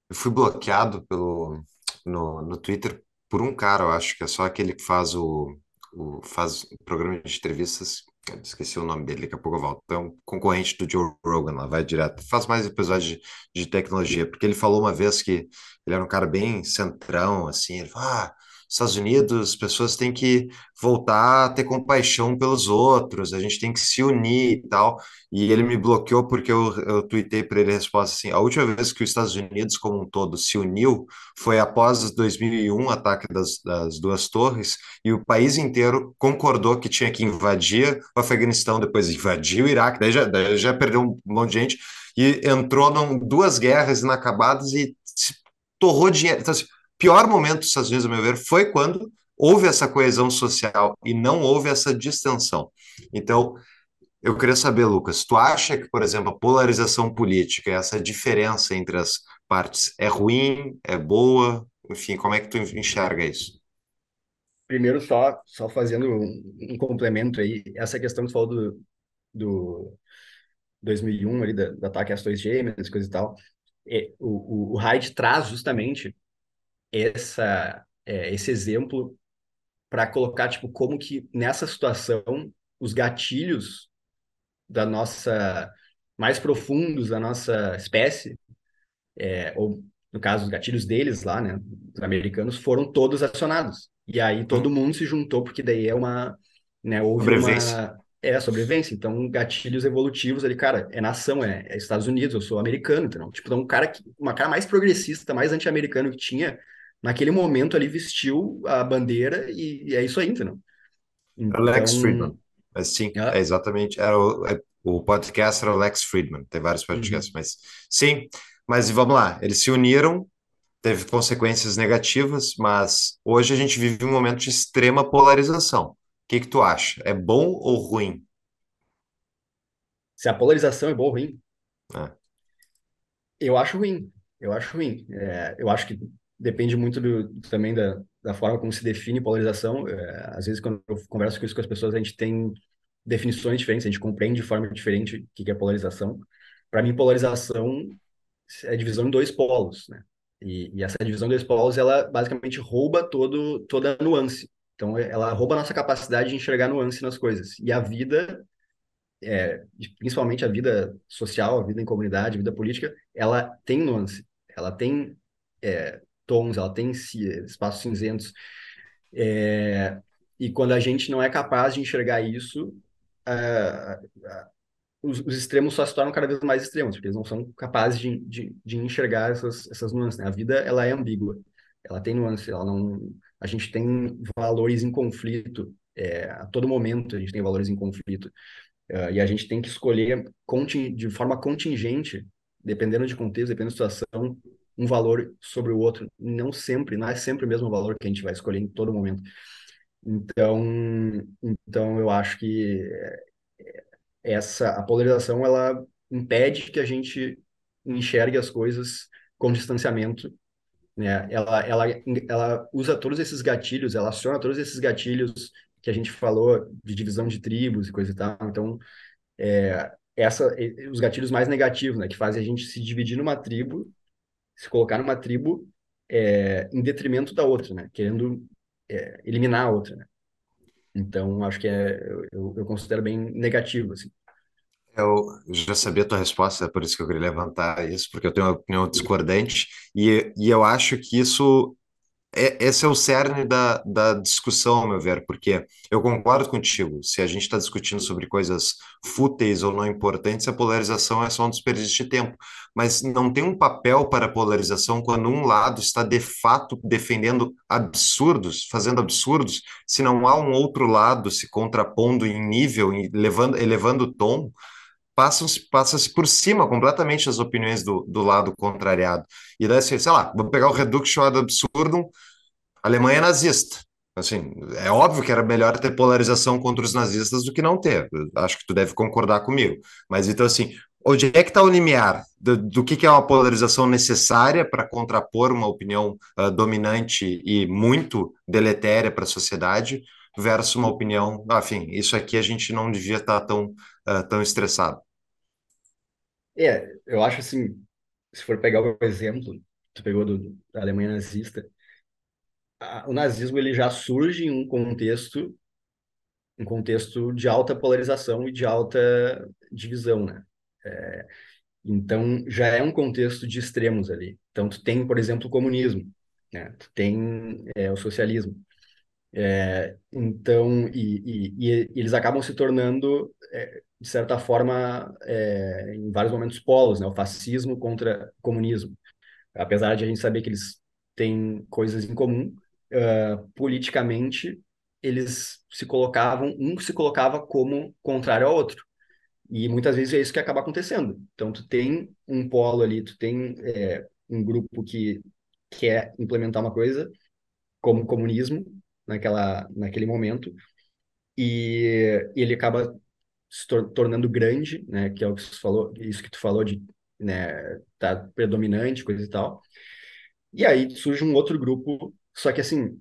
Eu fui bloqueado pelo, no, no Twitter por um cara, eu acho que é só aquele que faz o, o faz o programa de entrevistas esqueci o nome dele, daqui a pouco eu volto. É um concorrente do Joe Rogan lá, vai direto. Faz mais episódios de, de tecnologia, porque ele falou uma vez que ele era um cara bem centrão, assim. Ele falou: ah, Estados Unidos, as pessoas têm que voltar a ter compaixão pelos outros, a gente tem que se unir e tal. E ele me bloqueou porque eu, eu tuitei para ele a resposta assim: a última vez que os Estados Unidos, como um todo, se uniu foi após 2001, o ataque das, das duas torres, e o país inteiro concordou que tinha que invadir o Afeganistão, depois invadir o Iraque, daí já, daí já perdeu um monte de gente, e entrou em duas guerras inacabadas e torrou dinheiro. Então, assim, pior momento dos Estados Unidos, a meu ver, foi quando houve essa coesão social e não houve essa distensão. Então, eu queria saber, Lucas, tu acha que, por exemplo, a polarização política, essa diferença entre as partes, é ruim, é boa? Enfim, como é que tu enxerga isso? Primeiro, só, só fazendo um, um complemento aí, essa questão que tu falou do, do 2001, ali, do, do ataque às Torres Gêmeas, coisa e tal, é, o, o, o Hyde traz justamente essa, é, esse exemplo para colocar tipo como que nessa situação os gatilhos da nossa mais profundos da nossa espécie é, ou no caso os gatilhos deles lá né os americanos foram todos acionados. E aí todo mundo se juntou porque daí é uma né houve uma é sobrevivência. Então gatilhos evolutivos ali cara é nação é, é Estados Unidos eu sou americano então tipo então um cara que uma cara mais progressista mais anti-americano que tinha naquele momento ali vestiu a bandeira e, e é isso aí, entendeu? Então... Lex Friedman. Mas sim, ah. é exatamente. Era o, é, o podcast era o Lex Friedman, tem vários podcasts, uhum. mas sim. Mas vamos lá, eles se uniram, teve consequências negativas, mas hoje a gente vive um momento de extrema polarização. O que, que tu acha? É bom ou ruim? Se a polarização é boa ou ruim? É. Eu acho ruim. Eu acho ruim. É, eu acho que depende muito do, também da, da forma como se define polarização. É, às vezes, quando eu converso com isso com as pessoas, a gente tem definições diferentes, a gente compreende de forma diferente o que é polarização. Para mim, polarização é divisão em dois polos, né? E, e, essa divisão em dois polos, ela basicamente rouba todo, toda a nuance. Então, ela rouba a nossa capacidade de enxergar nuance nas coisas. E a vida, é, principalmente a vida social, a vida em comunidade, a vida política, ela tem nuance. Ela tem é, tons, ela tem espaços cinzentos. É, e quando a gente não é capaz de enxergar isso, os, os, extremos só se tornam cada vez mais extremos, porque eles não são capazes de, de, de enxergar essas, essas nuances. Né? A vida ela é ambígua, ela tem nuances, ela não. A gente tem valores em conflito é, a todo momento. A gente tem valores em conflito uh, e a gente tem que escolher de forma contingente, dependendo de contexto, dependendo da situação, um valor sobre o outro. Não sempre, não é sempre o mesmo valor que a gente vai escolher em todo momento. Então, então eu acho que eh, essa a polarização ela impede que a gente enxergue as coisas com distanciamento, né? Ela ela ela usa todos esses gatilhos, ela aciona todos esses gatilhos que a gente falou de divisão de tribos e coisa e tal. Então, é, essa os gatilhos mais negativos, né, que fazem a gente se dividir numa tribo se colocar numa tribo é, em detrimento da outra, né? Querendo é, eliminar a outra, né? Então, acho que é, eu, eu considero bem negativo, assim. Eu já sabia a tua resposta, é por isso que eu queria levantar isso, porque eu tenho uma opinião discordante, e, e eu acho que isso é, esse é o cerne da, da discussão, ao meu ver, porque eu concordo contigo. Se a gente está discutindo sobre coisas fúteis ou não importantes, a polarização é só um desperdício de tempo. Mas não tem um papel para a polarização quando um lado está de fato defendendo absurdos, fazendo absurdos, se não há um outro lado se contrapondo em nível, elevando, elevando o tom passa-se passa por cima completamente as opiniões do, do lado contrariado. E daí, assim, sei lá, vou pegar o Reduction ad absurdum, Alemanha nazista. Assim, é óbvio que era melhor ter polarização contra os nazistas do que não ter. Acho que tu deve concordar comigo. Mas então, assim, onde é que está o limiar do, do que, que, é uma polarização necessária para contrapor uma opinião uh, dominante e muito deletéria para a sociedade versus uma opinião, enfim, isso aqui a gente não devia estar tá tão, uh, tão estressado. É, eu acho assim, se for pegar o exemplo, tu pegou do, da Alemanha nazista, a, o nazismo ele já surge em um contexto um contexto de alta polarização e de alta divisão, né? É, então, já é um contexto de extremos ali. Então, tu tem, por exemplo, o comunismo, né? Tu tem é, o socialismo. É, então, e, e, e, eles acabam se tornando, é, de certa forma, é, em vários momentos polos, né? O fascismo contra o comunismo. Apesar de a gente saber que eles têm coisas em comum, uh, politicamente, eles se colocavam, um se colocava como contrário ao outro. E muitas vezes é isso que acaba acontecendo. Então, tu tem um polo ali, tu tem é, um grupo que quer implementar uma coisa, como o comunismo, naquela, naquele momento, e, e ele acaba se tor tornando grande, né, que é o que tu falou, isso que tu falou de, né, tá predominante, coisa e tal. E aí surge um outro grupo, só que assim,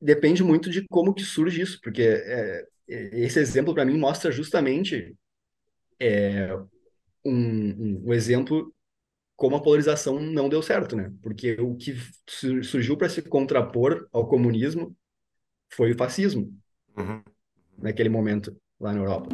depende muito de como que surge isso, porque é, esse exemplo para mim mostra justamente é, um, um, exemplo como a polarização não deu certo, né? Porque o que surgiu para se contrapor ao comunismo foi o fascismo uhum. naquele momento lá na Europa.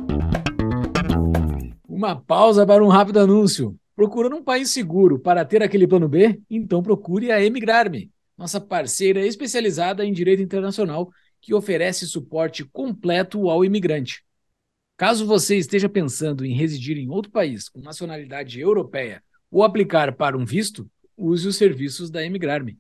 Uma pausa para um rápido anúncio. Procurando um país seguro para ter aquele plano B? Então procure a Emigrar-me nossa parceira especializada em direito internacional que oferece suporte completo ao imigrante. Caso você esteja pensando em residir em outro país com nacionalidade europeia ou aplicar para um visto, use os serviços da Emigrar-me.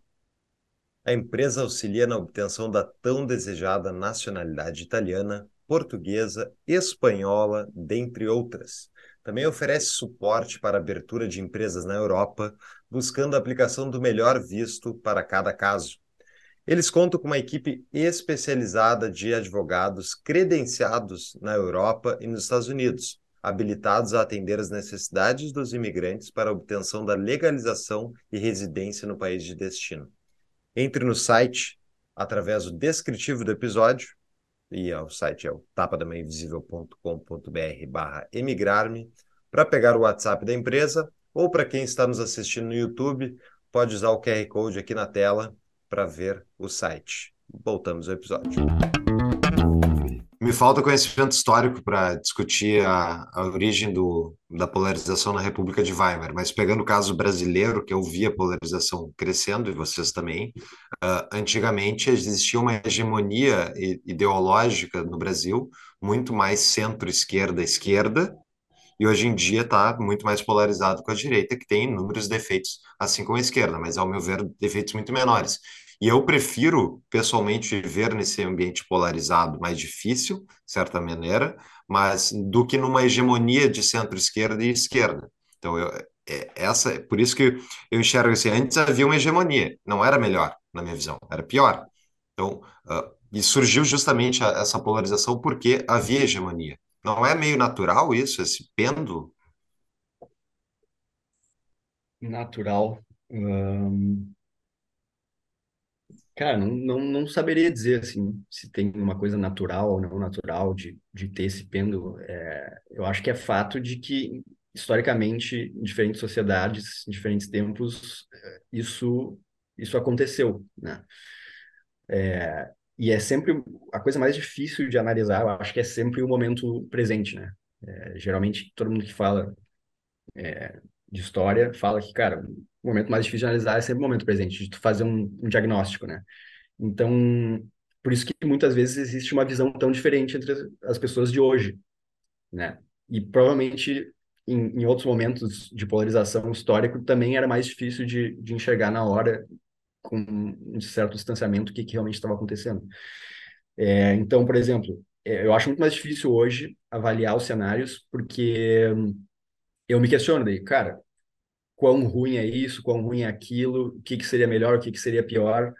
A empresa auxilia na obtenção da tão desejada nacionalidade italiana, portuguesa, espanhola, dentre outras. Também oferece suporte para abertura de empresas na Europa, buscando a aplicação do melhor visto para cada caso. Eles contam com uma equipe especializada de advogados credenciados na Europa e nos Estados Unidos, habilitados a atender as necessidades dos imigrantes para obtenção da legalização e residência no país de destino. Entre no site através do descritivo do episódio e o site é o tapadamainvisível.com.br barra emigrar-me, para pegar o WhatsApp da empresa, ou para quem está nos assistindo no YouTube, pode usar o QR Code aqui na tela para ver o site. Voltamos ao episódio. Me falta conhecimento histórico para discutir a, a origem do, da polarização na República de Weimar, mas pegando o caso brasileiro, que eu vi a polarização crescendo, e vocês também, uh, antigamente existia uma hegemonia ideológica no Brasil, muito mais centro-esquerda-esquerda, e hoje em dia está muito mais polarizado com a direita, que tem inúmeros defeitos, assim como a esquerda, mas, ao meu ver, defeitos muito menores. E eu prefiro, pessoalmente, viver nesse ambiente polarizado, mais difícil, de certa maneira, mas do que numa hegemonia de centro-esquerda e esquerda. Então, eu, é, essa, por isso que eu enxergo assim, antes havia uma hegemonia, não era melhor, na minha visão, era pior. Então, uh, e surgiu justamente a, essa polarização porque havia hegemonia. Não é meio natural isso, esse pêndulo? Natural. Cara, não, não, não saberia dizer assim se tem uma coisa natural ou não natural de, de ter esse pêndulo. É, eu acho que é fato de que, historicamente, em diferentes sociedades, em diferentes tempos, é, isso, isso aconteceu, né? É, e é sempre a coisa mais difícil de analisar, eu acho que é sempre o momento presente, né? É, geralmente, todo mundo que fala é, de história fala que, cara, o momento mais difícil de analisar é sempre o momento presente, de tu fazer um, um diagnóstico, né? Então, por isso que muitas vezes existe uma visão tão diferente entre as pessoas de hoje, né? E provavelmente em, em outros momentos de polarização histórico também era mais difícil de, de enxergar na hora com um certo distanciamento o que, que realmente estava acontecendo. É, então, por exemplo, é, eu acho muito mais difícil hoje avaliar os cenários porque eu me questiono daí, cara, quão ruim é isso, quão ruim é aquilo, o que, que seria melhor, o que, que seria pior.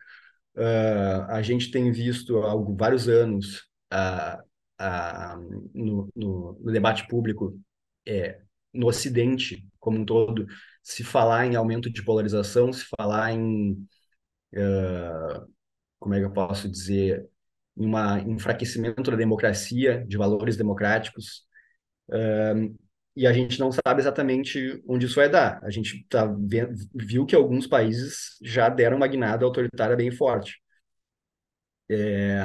Uh, a gente tem visto há vários anos uh, uh, no, no, no, debate público, é, no Ocidente como um todo, se falar em aumento de polarização, se falar em, como é que eu posso dizer, em um enfraquecimento da democracia, de valores democráticos. E a gente não sabe exatamente onde isso vai dar. A gente tá vendo, viu que alguns países já deram uma guinada autoritária bem forte. É,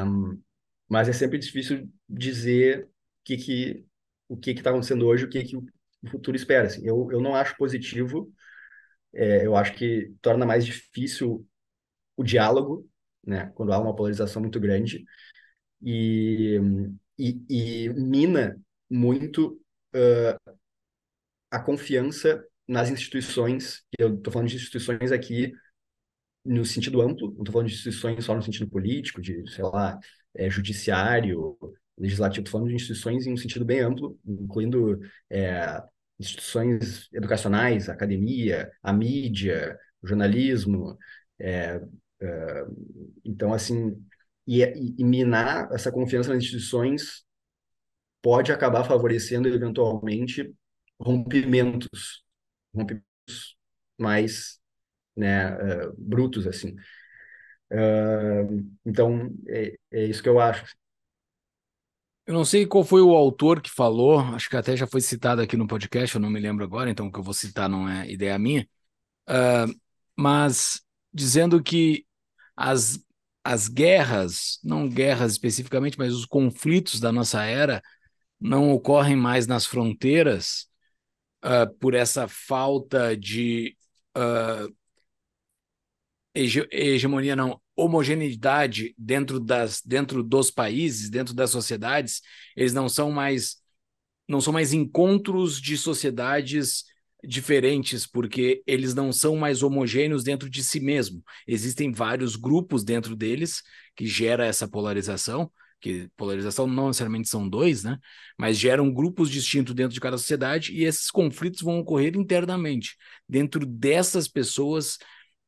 mas é sempre difícil dizer que, que, o que está acontecendo hoje, o que, que o futuro espera. Assim. Eu, eu não acho positivo, é, eu acho que torna mais difícil o diálogo, né, quando há uma polarização muito grande, e, e, e mina muito a confiança nas instituições, eu estou falando de instituições aqui no sentido amplo, não estou falando de instituições só no sentido político, de, sei lá, é, judiciário, legislativo, estou falando de instituições em um sentido bem amplo, incluindo é, instituições educacionais, academia, a mídia, o jornalismo. É, é, então, assim, e, e, minar essa confiança nas instituições pode acabar favorecendo, eventualmente, rompimentos, rompimentos mais né, uh, brutos, assim. Uh, então, é, é isso que eu acho. Eu não sei qual foi o autor que falou, acho que até já foi citado aqui no podcast, eu não me lembro agora, então o que eu vou citar não é ideia minha, uh, mas dizendo que as, as guerras, não guerras especificamente, mas os conflitos da nossa era não ocorrem mais nas fronteiras uh, por essa falta de uh, hege hegemonia, não, homogeneidade dentro, das, dentro dos países, dentro das sociedades, eles não são mais não são mais encontros de sociedades diferentes, porque eles não são mais homogêneos dentro de si mesmo. Existem vários grupos dentro deles que gera essa polarização, que polarização não necessariamente são dois, né? Mas geram grupos distintos dentro de cada sociedade e esses conflitos vão ocorrer internamente, dentro dessas pessoas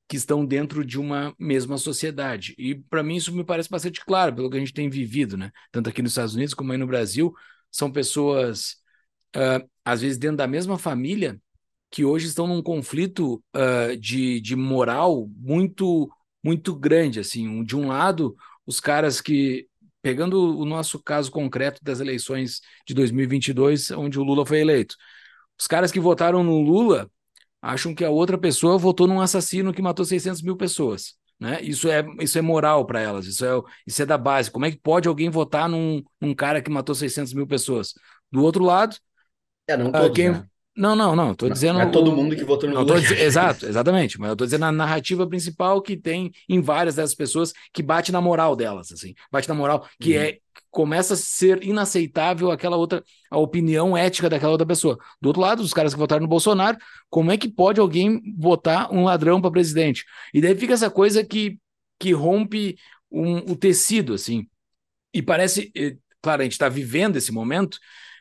que estão dentro de uma mesma sociedade. E para mim isso me parece bastante claro, pelo que a gente tem vivido, né? Tanto aqui nos Estados Unidos como aí no Brasil, são pessoas, uh, às vezes dentro da mesma família, que hoje estão num conflito uh, de, de moral muito, muito grande. Assim, de um lado, os caras que, pegando o nosso caso concreto das eleições de 2022, onde o Lula foi eleito, os caras que votaram no Lula acham que a outra pessoa votou num assassino que matou 600 mil pessoas. Né? Isso, é, isso é moral para elas, isso é, isso é da base. Como é que pode alguém votar num, num cara que matou 600 mil pessoas? Do outro lado, é, não ah, todos, quem, né? Não, não, não. Tô dizendo. Não é todo mundo que votou no não, Lula. Exato, exatamente. Mas eu tô dizendo a narrativa principal que tem em várias dessas pessoas que bate na moral delas, assim. Bate na moral, que uhum. é começa a ser inaceitável aquela outra, a opinião ética daquela outra pessoa. Do outro lado, os caras que votaram no Bolsonaro, como é que pode alguém votar um ladrão para presidente? E daí fica essa coisa que, que rompe um, o tecido, assim. E parece, eh, claro, a gente está vivendo esse momento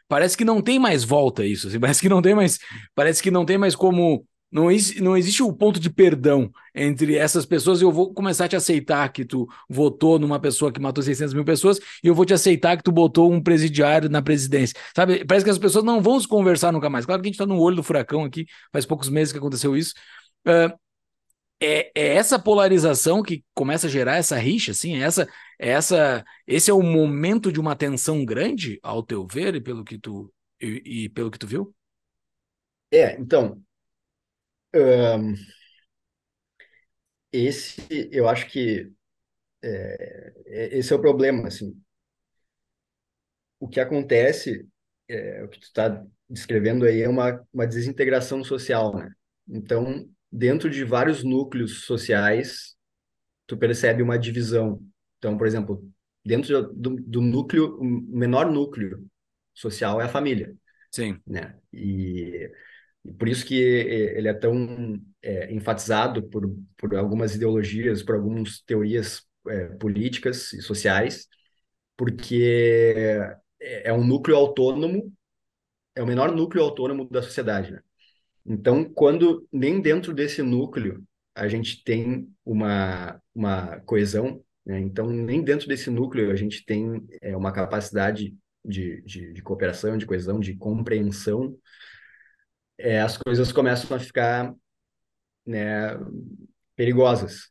parece que não tem mais volta isso, assim, parece que não tem mais, parece que não tem mais como não, não existe o ponto de perdão entre essas pessoas. Eu vou começar a te aceitar que tu votou numa pessoa que matou 600 mil pessoas e eu vou te aceitar que tu botou um presidiário na presidência. Sabe? Parece que as pessoas não vão se conversar nunca mais. Claro que a gente está no olho do furacão aqui, faz poucos meses que aconteceu isso. Uh, é, é, essa polarização que começa a gerar essa rixa, assim, é essa, essa, esse é o momento de uma tensão grande, ao teu ver, e pelo que tu, e, e pelo que tu viu? É, então, um, esse, eu acho que é, é, esse é o problema, assim. O que acontece, é, o que tu está descrevendo aí é uma, uma desintegração social, né? Então, dentro de vários núcleos sociais, tu percebe uma divisão. Então, por exemplo, dentro do, do núcleo, o menor núcleo social é a família. Sim. Né? E, e por isso que ele é tão é, enfatizado por, por algumas ideologias, por algumas teorias é, políticas e sociais, porque é, é um núcleo autônomo, é o menor núcleo autônomo da sociedade, né? Então, quando nem dentro desse núcleo a gente tem uma, uma coesão, né? então nem dentro desse núcleo a gente tem é, uma capacidade de, de, de, cooperação, de coesão, de compreensão, é, as coisas começam a ficar né, perigosas.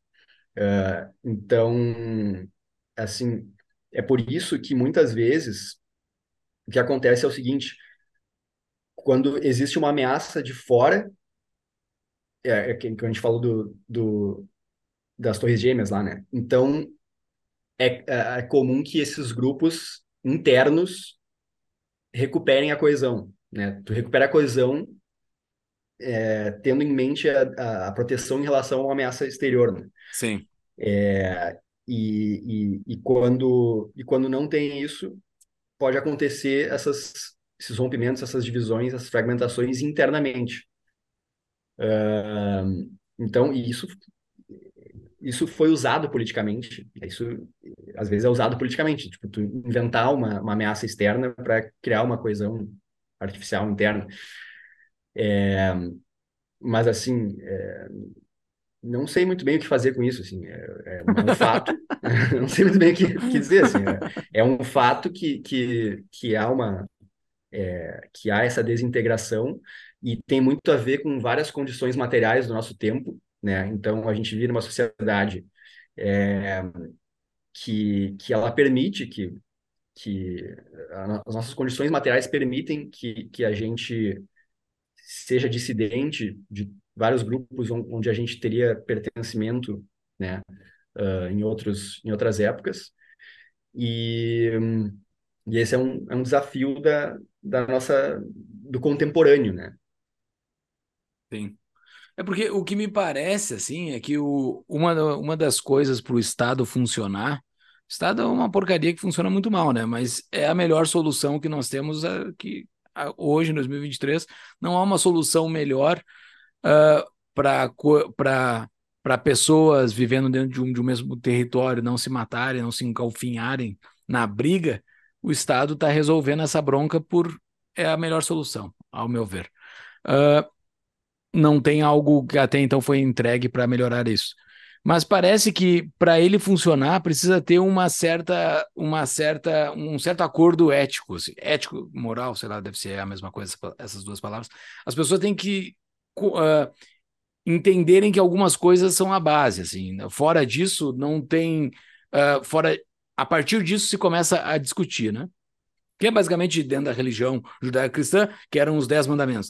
Uh, então, assim, é por isso que muitas vezes o que acontece é o seguinte: quando existe uma ameaça de fora, é, é que a gente falou do, do, das torres gêmeas lá, né? Então, é, é, é comum que esses grupos internos recuperem a coesão, né? Tu recupera a coesão é, tendo em mente a, a, proteção em relação a uma ameaça exterior, né? Sim. É, e, e, e, quando, e quando não tem isso, pode acontecer essas, esses rompimentos, essas divisões, essas fragmentações internamente. Uh, então, isso, isso foi usado politicamente. Isso, às vezes, é usado politicamente. Tipo, tu inventar uma, uma ameaça externa para criar uma coesão artificial interna. É, mas, assim, é, não sei muito bem o que fazer com isso, assim, é, é um fato, não sei muito bem o que, que dizer, assim, é, é, um fato que, que, que há uma, é, que há essa desintegração e tem muito a ver com várias condições materiais do nosso tempo, né, então a gente vive numa sociedade é, que, que ela permite que, que as nossas condições materiais permitem que, que a gente seja dissidente de vários grupos onde a gente teria pertencimento, né, uh, em outros em outras épocas. E, e esse é um, é um desafio da, da nossa do contemporâneo, né? Sim. É porque o que me parece assim é que o, uma, uma das coisas para o Estado funcionar, o Estado é uma porcaria que funciona muito mal, né? Mas é a melhor solução que nós temos aqui hoje, em 2023. Não há uma solução melhor uh, para pessoas vivendo dentro de um, de um mesmo território não se matarem, não se encalfinharem na briga, o Estado está resolvendo essa bronca por é a melhor solução, ao meu ver. Uh, não tem algo que até então foi entregue para melhorar isso. Mas parece que para ele funcionar precisa ter uma certa, uma certa, um certo acordo ético, assim, ético, moral, sei lá, deve ser a mesma coisa essas duas palavras. As pessoas têm que uh, entenderem que algumas coisas são a base, assim. Fora disso, não tem. Uh, fora, a partir disso se começa a discutir, né? Que é basicamente dentro da religião judaico-cristã, que eram os dez mandamentos.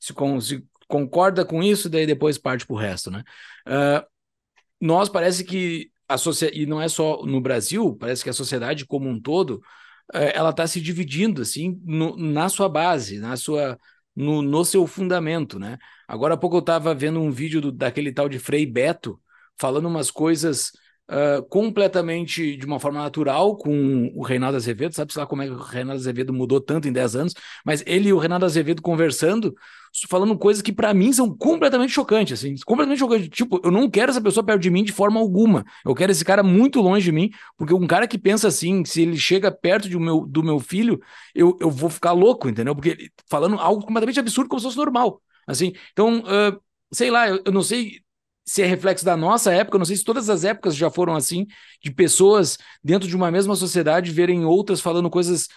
Se, com, se, concorda com isso, daí depois parte para o resto, né? Uh, nós parece que a sociedade, e não é só no Brasil, parece que a sociedade como um todo, ela está se dividindo assim no, na sua base, na sua no, no seu fundamento, né? Agora há pouco eu estava vendo um vídeo do, daquele tal de Frei Beto falando umas coisas uh, completamente de uma forma natural com o Reinaldo Azevedo. Sabe lá como é que o Reinaldo Azevedo mudou tanto em 10 anos? Mas ele e o Reinaldo Azevedo conversando, falando coisas que para mim são completamente chocantes, assim, completamente chocantes. Tipo, eu não quero essa pessoa perto de mim de forma alguma. Eu quero esse cara muito longe de mim, porque um cara que pensa assim, se ele chega perto de meu, do meu filho, eu, eu vou ficar louco, entendeu? Porque falando algo completamente absurdo como se fosse normal. Assim, então, uh, sei lá, eu, eu não sei se é reflexo da nossa época, não sei se todas as épocas já foram assim, de pessoas dentro de uma mesma sociedade verem outras falando coisas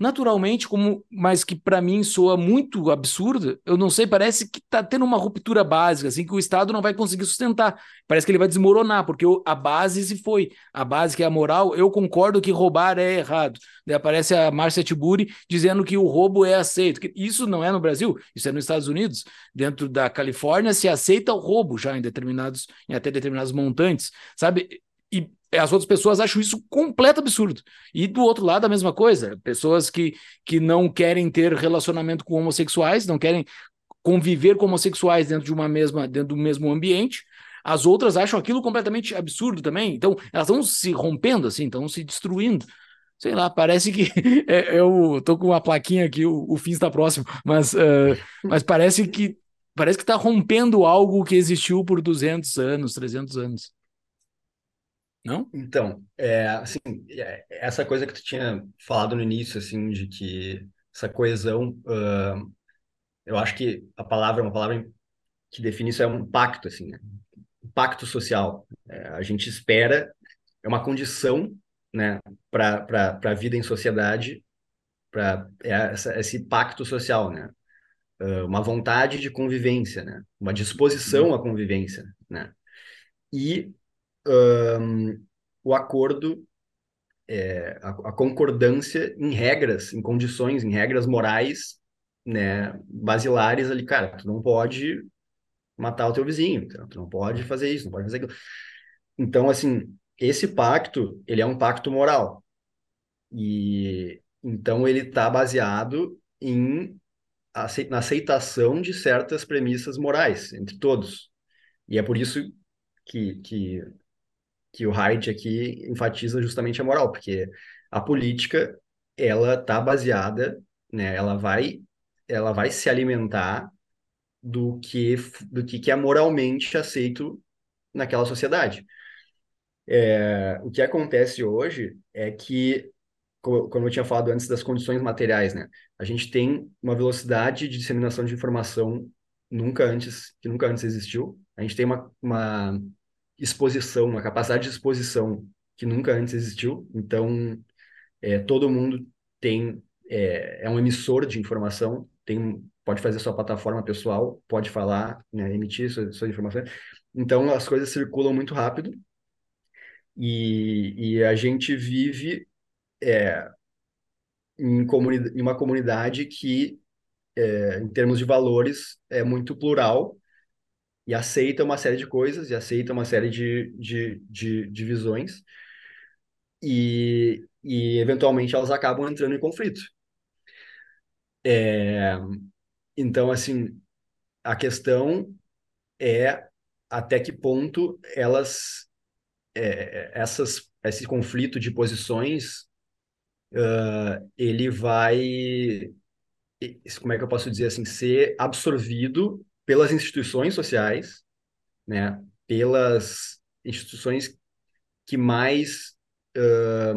naturalmente, como, mas que para mim soa muito absurda. Eu não sei, parece que está tendo uma ruptura básica, assim, que o Estado não vai conseguir sustentar. Parece que ele vai desmoronar, porque a base se foi. A base que é a moral, eu concordo que roubar é errado. Daí aparece a Márcia Tiburi dizendo que o roubo é aceito. Isso não é no Brasil, isso é nos Estados Unidos. Dentro da Califórnia se aceita o roubo já em determinados, em até determinados montantes, sabe? E as outras pessoas acham isso completo absurdo. E do outro lado, a mesma coisa. Pessoas que, que não querem ter relacionamento com homossexuais, não querem conviver com homossexuais dentro de uma mesma, dentro do mesmo ambiente. As outras acham aquilo completamente absurdo também. Então, elas estão se rompendo, assim, estão se destruindo. Sei lá, parece que é, eu tô com uma plaquinha aqui, o, o fim está próximo, mas, uh, mas parece que parece que está rompendo algo que existiu por 200 anos, 300 anos. Não? Então, é, assim, é, essa coisa que tu tinha falado no início, assim, de que essa coesão, uh, eu acho que a palavra, uma palavra que define isso é um pacto, assim, né? Um pacto social. É, a gente espera, é uma condição, né, para a vida em sociedade, para é esse pacto social, né? Uh, uma vontade de convivência, né? Uma disposição à convivência, né? E um, o acordo, é, a, a, concordância em regras, em condições, em regras morais, né, basilares ali, cara, tu não pode matar o teu vizinho, tu não pode fazer isso, não pode fazer aquilo. Então, assim, esse pacto, ele é um pacto moral. E então ele está baseado em na aceitação de certas premissas morais entre todos. E é por isso que, que, que o Haidt aqui enfatiza justamente a moral, porque a política ela está baseada, né, ela vai ela vai se alimentar do que do que, que é moralmente aceito naquela sociedade. É, o que acontece hoje é que como eu tinha falado antes das condições materiais, né? A gente tem uma velocidade de disseminação de informação nunca antes que nunca antes existiu. A gente tem uma, uma exposição, uma capacidade de exposição que nunca antes existiu. Então, é, todo mundo tem é, é um emissor de informação, tem pode fazer sua plataforma pessoal, pode falar, né, emitir suas, suas informações. Então, as coisas circulam muito rápido e, e a gente vive é, em, comunidade, em uma comunidade que, é, em termos de valores, é muito plural e aceita uma série de coisas e aceita uma série de, de, de, de visões e, e, eventualmente, elas acabam entrando em conflito. É, então, assim, a questão é até que ponto elas, é, essas, esse conflito de posições uh, ele vai, como é que eu posso dizer assim, ser absorvido pelas instituições sociais, né, pelas instituições que mais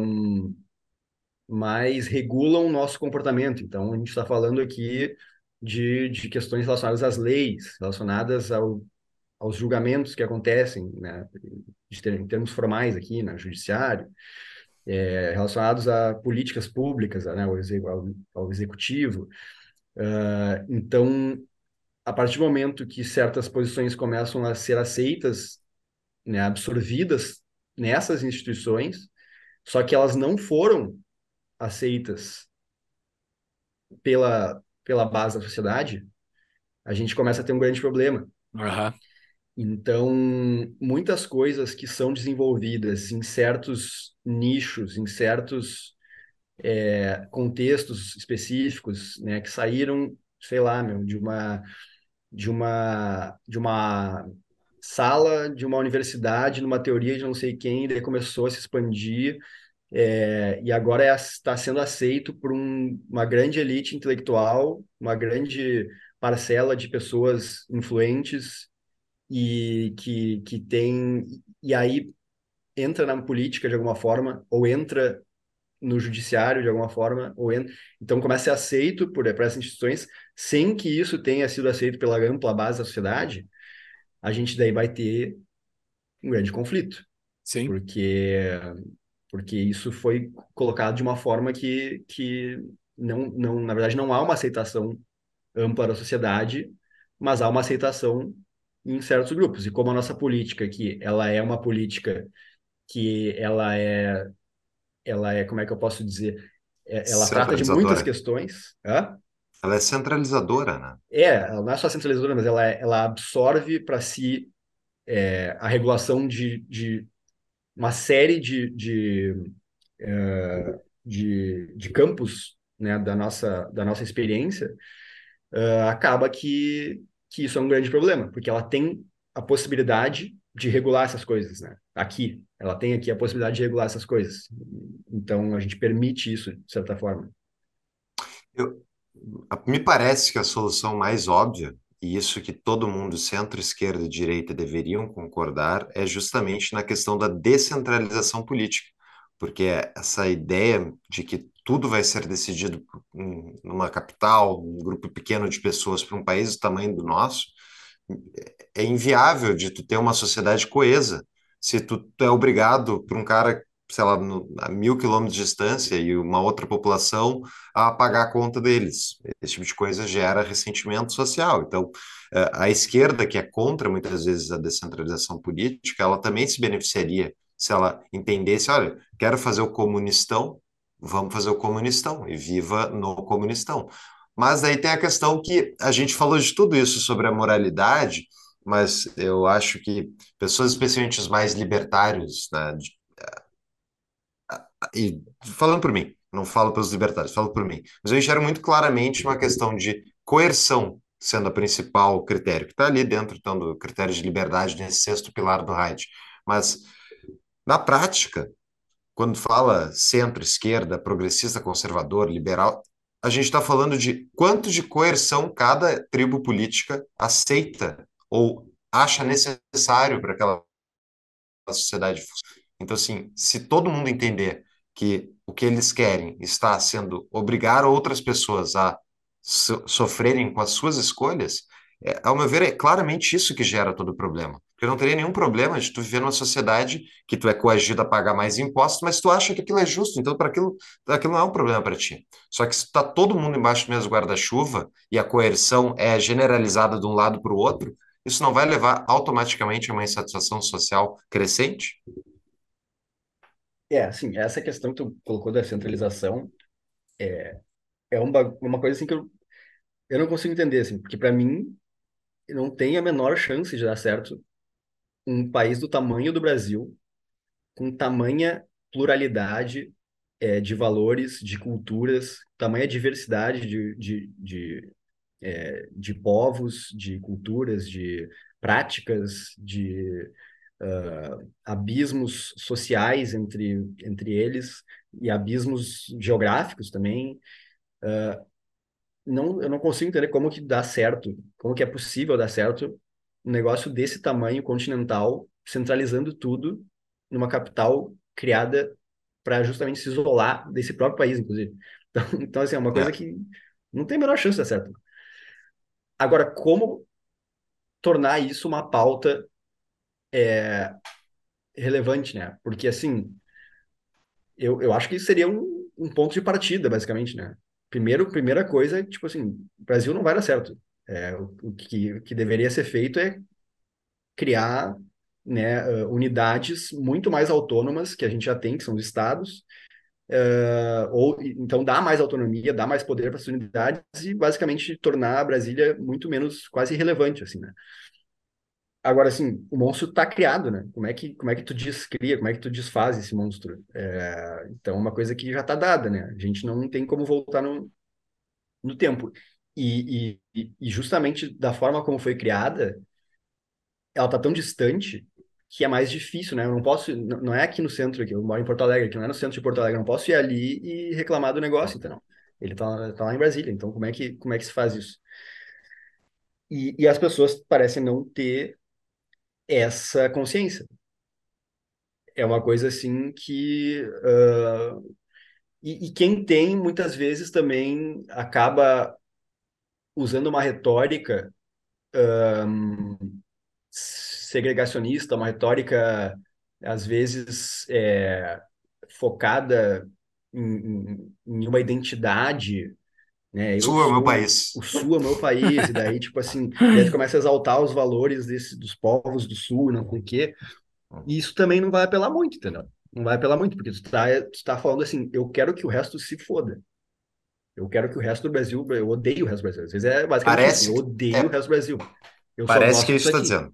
um, mais regulam o nosso comportamento. Então, a gente está falando aqui de, de questões relacionadas às leis, relacionadas ao, aos julgamentos que acontecem, né, em termos formais aqui, né, judiciário, é, relacionados a políticas públicas, né, ao, ao, executivo. Uh, então, a partir do momento que certas posições começam a ser aceitas, né, absorvidas nessas instituições, só que elas não foram aceitas pela, pela base da sociedade, a gente começa a ter um grande problema. Uhum. Então, muitas coisas que são desenvolvidas em certos nichos, em certos é, contextos específicos, né, que saíram, sei lá, meu, de uma de uma de uma sala de uma universidade, numa teoria de não sei quem, daí começou a se expandir é, e agora é, está sendo aceito por um, uma grande elite intelectual, uma grande parcela de pessoas influentes e que, que tem. E aí entra na política de alguma forma, ou entra no judiciário de alguma forma, ou entra... então começa a ser aceito por, por essas instituições, sem que isso tenha sido aceito pela ampla base da sociedade, a gente daí vai ter um grande conflito. Sim. Porque, porque isso foi colocado de uma forma que, que não, não, na verdade, não há uma aceitação ampla da sociedade, mas há uma aceitação em certos grupos. E como a nossa política aqui, ela é uma política que ela é, ela é, como é que eu posso dizer? É, ela trata de muitas questões. Hã? Ela é centralizadora, né? É, ela não é só centralizadora, mas ela, é, ela absorve para si é, a regulação de, de uma série de, de, é, de, de campos né, da, nossa, da nossa experiência, uh, acaba que que isso é um grande problema, porque ela tem a possibilidade de regular essas coisas, né? Aqui, ela tem aqui a possibilidade de regular essas coisas. Então, a gente permite isso, de certa forma. Eu, me parece que a solução mais óbvia, e isso que todo mundo, centro, esquerda e direita, deveriam concordar, é justamente na questão da descentralização política. Porque essa ideia de que tudo vai ser decidido numa capital, um grupo pequeno de pessoas para um país do tamanho do nosso, é inviável de tu ter uma sociedade coesa. Se tu, tu é obrigado por um cara, sei lá, no, a mil quilômetros de distância e uma outra população a pagar a conta deles. Esse tipo de coisa gera ressentimento social. Então, a esquerda, que é contra muitas vezes a descentralização política, ela também se beneficiaria se ela entendesse, olha, quero fazer o comunistão, vamos fazer o comunistão e viva no comunistão. Mas aí tem a questão que a gente falou de tudo isso sobre a moralidade, mas eu acho que pessoas, especialmente os mais libertários, né, e falando por mim, não falo pelos libertários, falo por mim, mas eu enxergo muito claramente uma questão de coerção sendo a principal critério, que está ali dentro então, do critério de liberdade nesse sexto pilar do Hyde. Mas, na prática, quando fala centro, esquerda, progressista, conservador, liberal, a gente está falando de quanto de coerção cada tribo política aceita ou acha necessário para aquela sociedade. Então, assim, se todo mundo entender que o que eles querem está sendo obrigar outras pessoas a so sofrerem com as suas escolhas, é, ao meu ver, é claramente isso que gera todo o problema. Porque não teria nenhum problema de tu viver numa sociedade que tu é coagido a pagar mais impostos, mas tu acha que aquilo é justo, então para aquilo, aquilo não é um problema para ti. Só que se está todo mundo embaixo do mesmo guarda-chuva e a coerção é generalizada de um lado para o outro, isso não vai levar automaticamente a uma insatisfação social crescente? É, assim, essa questão que tu colocou da centralização é, é uma, uma coisa assim que eu, eu não consigo entender, assim, porque para mim não tem a menor chance de dar certo um país do tamanho do Brasil, com tamanha pluralidade é, de valores, de culturas, tamanha diversidade de, de, de, é, de povos, de culturas, de práticas, de uh, abismos sociais entre, entre eles e abismos geográficos também. Uh, não, eu não consigo entender como que dá certo, como que é possível dar certo um negócio desse tamanho continental, centralizando tudo numa capital criada para justamente se isolar desse próprio país, inclusive. Então, então assim, é uma coisa é. que não tem a menor chance de dar certo. Agora, como tornar isso uma pauta é, relevante, né? Porque, assim, eu, eu acho que seria um, um ponto de partida, basicamente, né? primeiro, primeira coisa tipo assim, o Brasil não vai dar certo. É, o, o, que, que deveria ser feito é criar né, uh, unidades muito mais autônomas que a gente já tem, que são os estados, uh, ou então dar mais autonomia, dar mais poder para as unidades e basicamente tornar a Brasília muito menos quase irrelevante, assim, né? Agora, assim, o monstro está criado, né? Como é que, como é que tu descria, como é que tu desfaz esse monstro? É, então, é uma coisa que já está dada, né? A gente não tem como voltar no, no tempo. E, e, e justamente da forma como foi criada, ela está tão distante que é mais difícil, né? Eu não posso, não é aqui no centro, aqui, eu moro em Porto Alegre, que não é no centro de Porto Alegre, eu não posso ir ali e reclamar do negócio, então. Ele está tá lá em Brasília, então como é que, como é que se faz isso? E, e as pessoas parecem não ter essa consciência. É uma coisa assim que. Uh, e, e, quem tem, muitas vezes também acaba usando uma retórica um, segregacionista, uma retórica, às vezes, é, focada em, em, uma identidade né? Sul é o meu país. O Sul é o meu país, e daí, tipo assim, a gente começa a exaltar os valores desse, dos povos do Sul, não sei o quê. E isso também não vai apelar muito, entendeu? Não vai apelar muito, porque tu tá, tu tá falando assim, eu quero que o resto se foda. Eu quero que o resto do Brasil, eu odeio o resto do Brasil. Às vezes é basicamente Parece, assim, eu odeio é, o resto do Brasil. Eu parece que é isso está dizendo.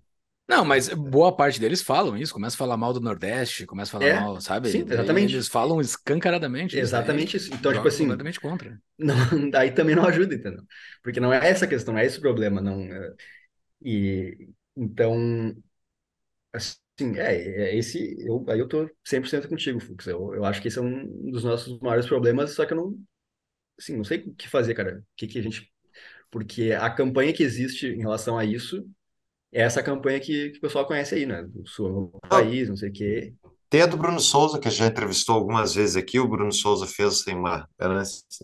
Não, mas boa parte deles falam isso, começa a falar mal do Nordeste, começa a falar é, mal, sabe? Sim, exatamente. Eles falam escancaradamente. Exatamente isso. Então, tipo assim. Completamente contra. Não, daí também não ajuda, entendeu? Porque não é essa questão, não é esse o problema. Não, é, e então, assim, é, é esse. Eu, aí eu tô 100% contigo, Fux. Eu, eu acho que esse é um dos nossos maiores problemas, só que eu não. Assim, não sei o que fazer, cara. O que, que a gente. Porque a campanha que existe em relação a isso é essa campanha que, que o pessoal conhece aí, né? Do Sul ah. País, não sei o quê. Tem a do Bruno Souza, que a gente já entrevistou algumas vezes aqui. O Bruno Souza fez tem uma. Eu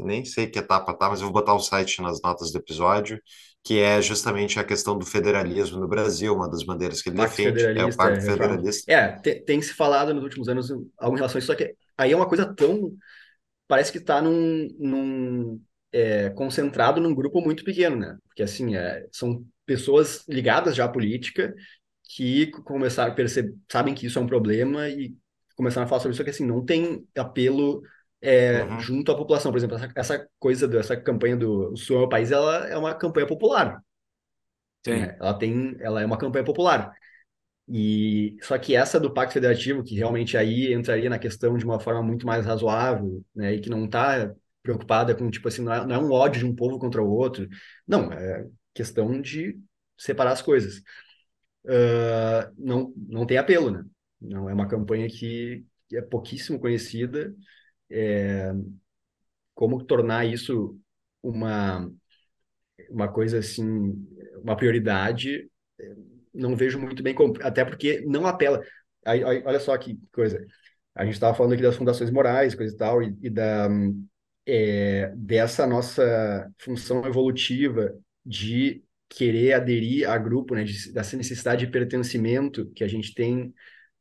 nem sei que etapa tá, mas eu vou botar o site nas notas do episódio, que é justamente a questão do federalismo no Brasil, uma das bandeiras que ele Pacto defende. É o Pacto é, Federalista. É, tem, tem, se falado nos últimos anos algo em relação a isso, só que aí é uma coisa tão. Parece que está num, num é, concentrado num grupo muito pequeno, né? Porque assim, é, são pessoas ligadas já à política que começaram a perceber, sabem que isso é um problema e começaram a falar sobre isso, que assim, não tem apelo é, uhum. junto à população. Por exemplo, essa, essa coisa dessa campanha do o Sul é o País, ela é uma campanha popular. Né? Ela tem, ela é uma campanha popular. E só que essa do Pacto Federativo, que realmente aí entraria na questão de uma forma muito mais razoável, né, e que não está preocupada com tipo assim, não é, não é um ódio de um povo contra o outro, não, é questão de separar as coisas. Uh, não, não tem apelo, né? Não é uma campanha que é pouquíssimo conhecida. É, como tornar isso uma uma coisa assim, uma prioridade, não vejo muito bem como, até porque não apela. Aí, olha só que coisa. A gente estava falando aqui das fundações morais, coisa e tal, e, e da é, dessa nossa função evolutiva de querer aderir a grupo, né, de, dessa necessidade de pertencimento que a gente tem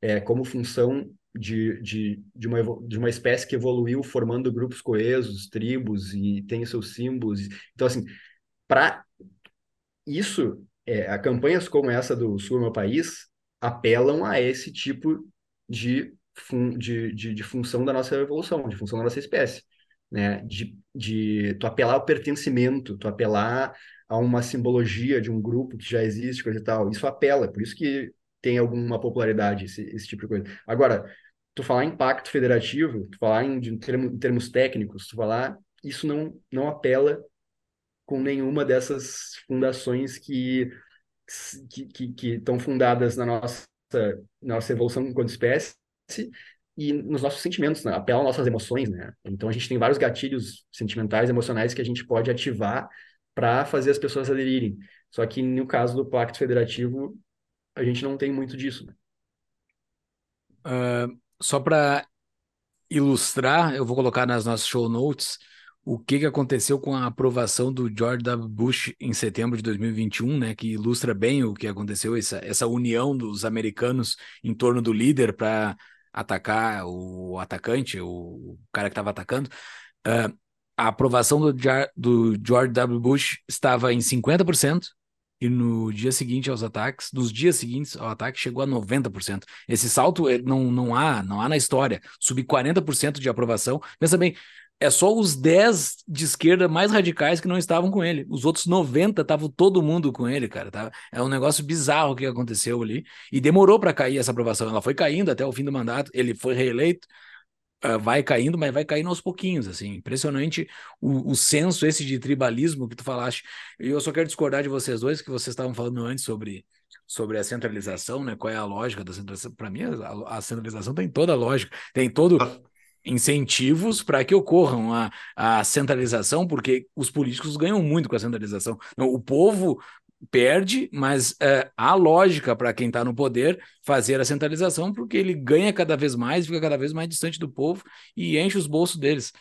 é, como função de, de, de, uma, de uma espécie que evoluiu formando grupos coesos, tribos e tem seus símbolos. Então, assim, para isso, é, campanhas como essa do Sul Meu País apelam a esse tipo de, fun, de, de, de função da nossa evolução, de função da nossa espécie. Né? De, de tu apelar ao pertencimento, tu apelar a uma simbologia de um grupo que já existe, coisa e tal. Isso apela, por isso que tem alguma popularidade esse, esse tipo de coisa. Agora, tu falar em pacto federativo, tu falar em, termos, em termos técnicos, tu falar, isso não, não apela com nenhuma dessas fundações que, que estão fundadas na nossa, nossa evolução enquanto espécie e nos nossos sentimentos, né? apela às nossas emoções, né? Então a gente tem vários gatilhos sentimentais, emocionais que a gente pode ativar para fazer as pessoas aderirem. Só que no caso do Pacto Federativo, a gente não tem muito disso. Né? Uh, só para ilustrar, eu vou colocar nas nossas show notes o que, que aconteceu com a aprovação do George W. Bush em setembro de 2021, né, que ilustra bem o que aconteceu, essa, essa união dos americanos em torno do líder para atacar o atacante, o cara que estava atacando. Uh, a aprovação do, do George W. Bush estava em 50%, e no dia seguinte aos ataques, nos dias seguintes ao ataque, chegou a 90%. Esse salto não, não há, não há na história. Subir 40% de aprovação. Pensa bem, é só os 10 de esquerda mais radicais que não estavam com ele. Os outros 90 estavam todo mundo com ele, cara. Tá? É um negócio bizarro o que aconteceu ali. E demorou para cair essa aprovação. Ela foi caindo até o fim do mandato. Ele foi reeleito. Uh, vai caindo, mas vai caindo aos pouquinhos, assim. Impressionante o, o senso esse de tribalismo que tu falaste. E eu só quero discordar de vocês dois, que vocês estavam falando antes sobre, sobre a centralização, né? Qual é a lógica da centralização? Para mim, a, a centralização tem toda a lógica. Tem todo incentivos para que ocorram a, a centralização, porque os políticos ganham muito com a centralização. O povo perde, mas uh, há lógica para quem está no poder fazer a centralização, porque ele ganha cada vez mais, fica cada vez mais distante do povo e enche os bolsos deles.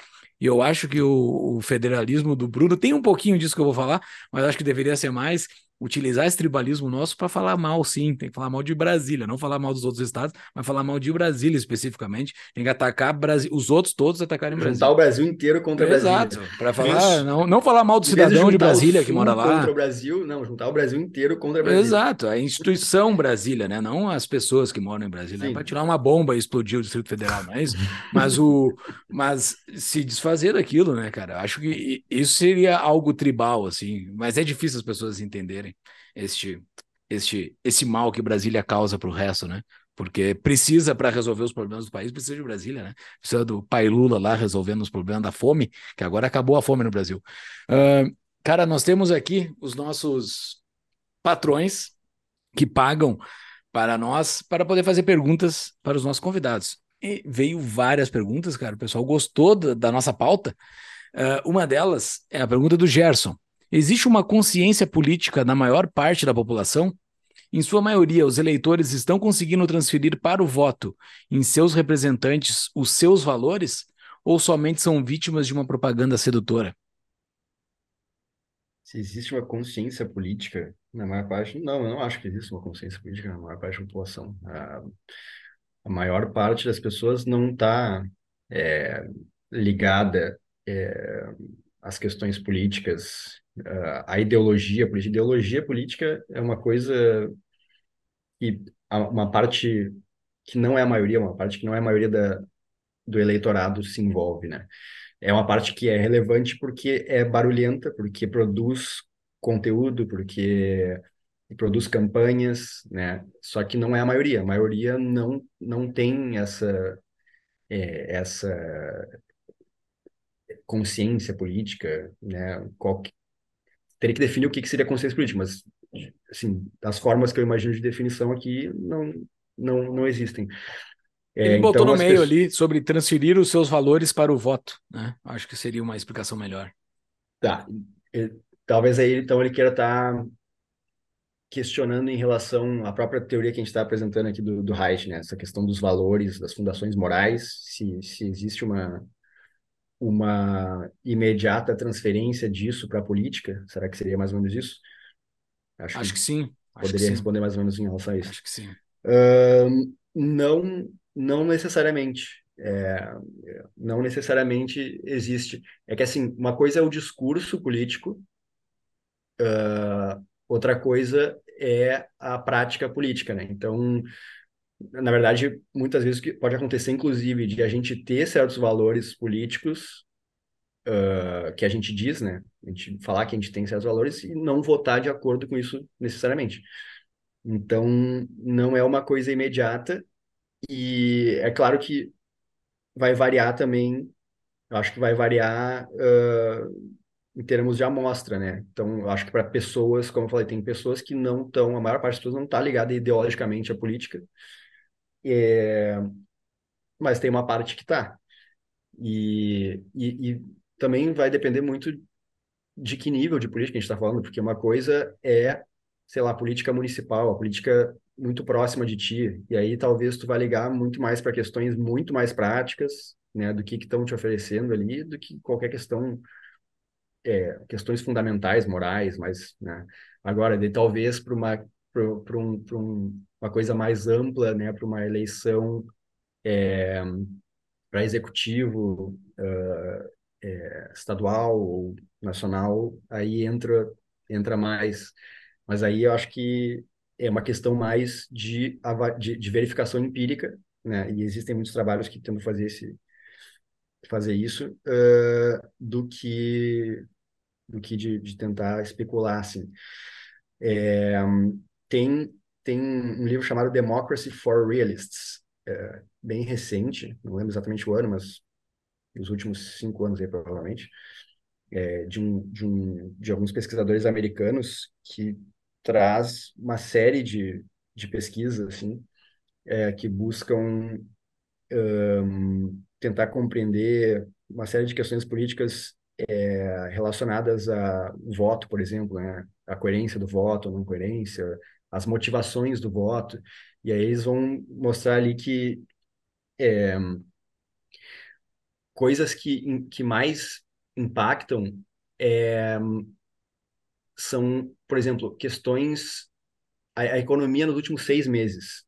E eu acho que o, o federalismo do Bruno tem um pouquinho disso que eu vou falar, mas acho que deveria ser mais utilizar esse tribalismo nosso para falar mal, sim. Tem que falar mal de Brasília, não falar mal dos outros estados, mas falar mal de Brasília especificamente. Tem que atacar Brasil, os outros todos atacarem Brasília. Juntar o Brasil inteiro contra Brasília. Exato. Para falar, não, não falar mal do cidadão de, de Brasília que mora lá. Contra o Brasil, não, juntar o Brasil inteiro contra Brasília. Exato, a instituição Brasília, né? Não as pessoas que moram em Brasília. Para tirar uma bomba e explodir o Distrito Federal, não é isso? mas o, mas se desfazer daquilo, né, cara? Acho que isso seria algo tribal, assim. Mas é difícil as pessoas entenderem este, este, esse mal que Brasília causa para o resto, né? Porque precisa, para resolver os problemas do país, precisa de Brasília, né? Precisa do pai Lula lá resolvendo os problemas da fome, que agora acabou a fome no Brasil. Uh, cara, nós temos aqui os nossos patrões que pagam para nós para poder fazer perguntas para os nossos convidados. E veio várias perguntas, cara. O pessoal gostou da, da nossa pauta. Uh, uma delas é a pergunta do Gerson. Existe uma consciência política na maior parte da população? Em sua maioria, os eleitores estão conseguindo transferir para o voto em seus representantes os seus valores ou somente são vítimas de uma propaganda sedutora? Se existe uma consciência política na maior parte, não, eu não acho que existe uma consciência política na maior parte da população. A, a maior parte das pessoas não está é, ligada é, às questões políticas a ideologia política. Ideologia política é uma coisa que uma parte que não é a maioria, uma parte que não é a maioria da, do eleitorado se envolve, né? É uma parte que é relevante porque é barulhenta, porque produz conteúdo, porque produz campanhas, né? Só que não é a maioria. A maioria não, não tem essa, é, essa consciência política, né? Qual. Teria que definir o que, que seria consciência política, mas assim, as formas que eu imagino de definição aqui não, não, não existem. É, Ele botou então, no meio pessoas... ali sobre transferir os seus valores para o voto, né? Acho que seria uma explicação melhor. Tá. Talvez aí então ele queira estar tá questionando em relação à própria teoria que a gente está apresentando aqui do, do Reich, né? Essa questão dos valores, das fundações morais, se, se existe uma, uma imediata transferência disso para a política, será que seria mais ou menos isso? Acho, Acho que, que, sim. Poderia que responder sim. mais ou menos em relação a isso. Acho que sim. Uh, não, não necessariamente. É, não necessariamente existe. É que assim, uma coisa é o discurso político, uh, outra coisa é a prática política, né? Então, na verdade, muitas vezes pode acontecer, inclusive, de a gente ter certos valores políticos uh, que a gente diz, né? A gente falar que a gente tem certos valores e não votar de acordo com isso necessariamente. Então, não é uma coisa imediata e é claro que vai variar também, eu acho que vai variar uh, em termos de amostra, né? Então, eu acho que para pessoas, como eu falei, tem pessoas que não estão, a maior parte das pessoas não está ligada ideologicamente à política, é, mas tem uma parte que está. E, e, e, também vai depender muito de que nível de política a gente está falando, porque uma coisa é, sei lá, política municipal, a política muito próxima de ti, e aí talvez tu vá ligar muito mais para questões muito mais práticas, né, do que estão te oferecendo ali, do que qualquer questão, é, questões fundamentais, morais, mas, né, agora, de talvez para uma, um, um, uma coisa mais ampla, né, para uma eleição é, para executivo uh, é, estadual ou nacional, aí entra, entra mais, mas aí eu acho que é uma questão mais de, de, de verificação empírica, né? E existem muitos trabalhos que tentam fazer esse fazer isso uh, do que do que de, de tentar especular assim. É, tem tem um livro chamado Democracy for Realists, é, bem recente, não lembro exatamente o ano, mas nos últimos cinco anos aí provavelmente, é, de um de um de alguns pesquisadores americanos que traz uma série de, de pesquisas assim, é, que buscam um, tentar compreender uma série de questões políticas é, relacionadas a voto, por exemplo, né? a coerência do voto, a não coerência, as motivações do voto, e aí eles vão mostrar ali que é, coisas que, que mais impactam é, são, por exemplo, questões. A, a, economia nos últimos seis meses.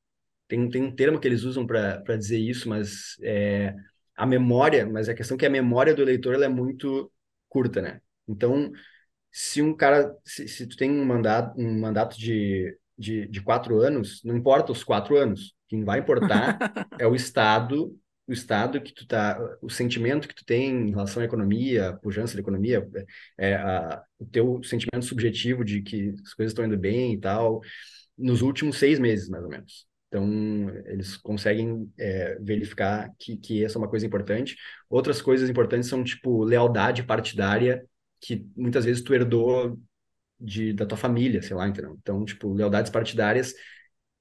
Tem, tem um termo que eles usam para dizer isso, mas é, a memória, mas a questão é que a memória do eleitor ela é muito curta, né? Então, se um cara, se, se tu tem um mandato, um mandato de, de, de quatro anos, não importa os quatro anos. Quem vai importar é o Estado o estado que tu tá, o sentimento que tu tem em relação à economia, a pujança da economia, é, a, o teu sentimento subjetivo de que as coisas estão indo bem e tal, nos últimos seis meses, mais ou menos. Então, eles conseguem é, verificar que, que essa é uma coisa importante. Outras coisas importantes são, tipo, lealdade partidária, que muitas vezes tu herdou de, da tua família, sei lá, entendeu? Então, tipo, lealdades partidárias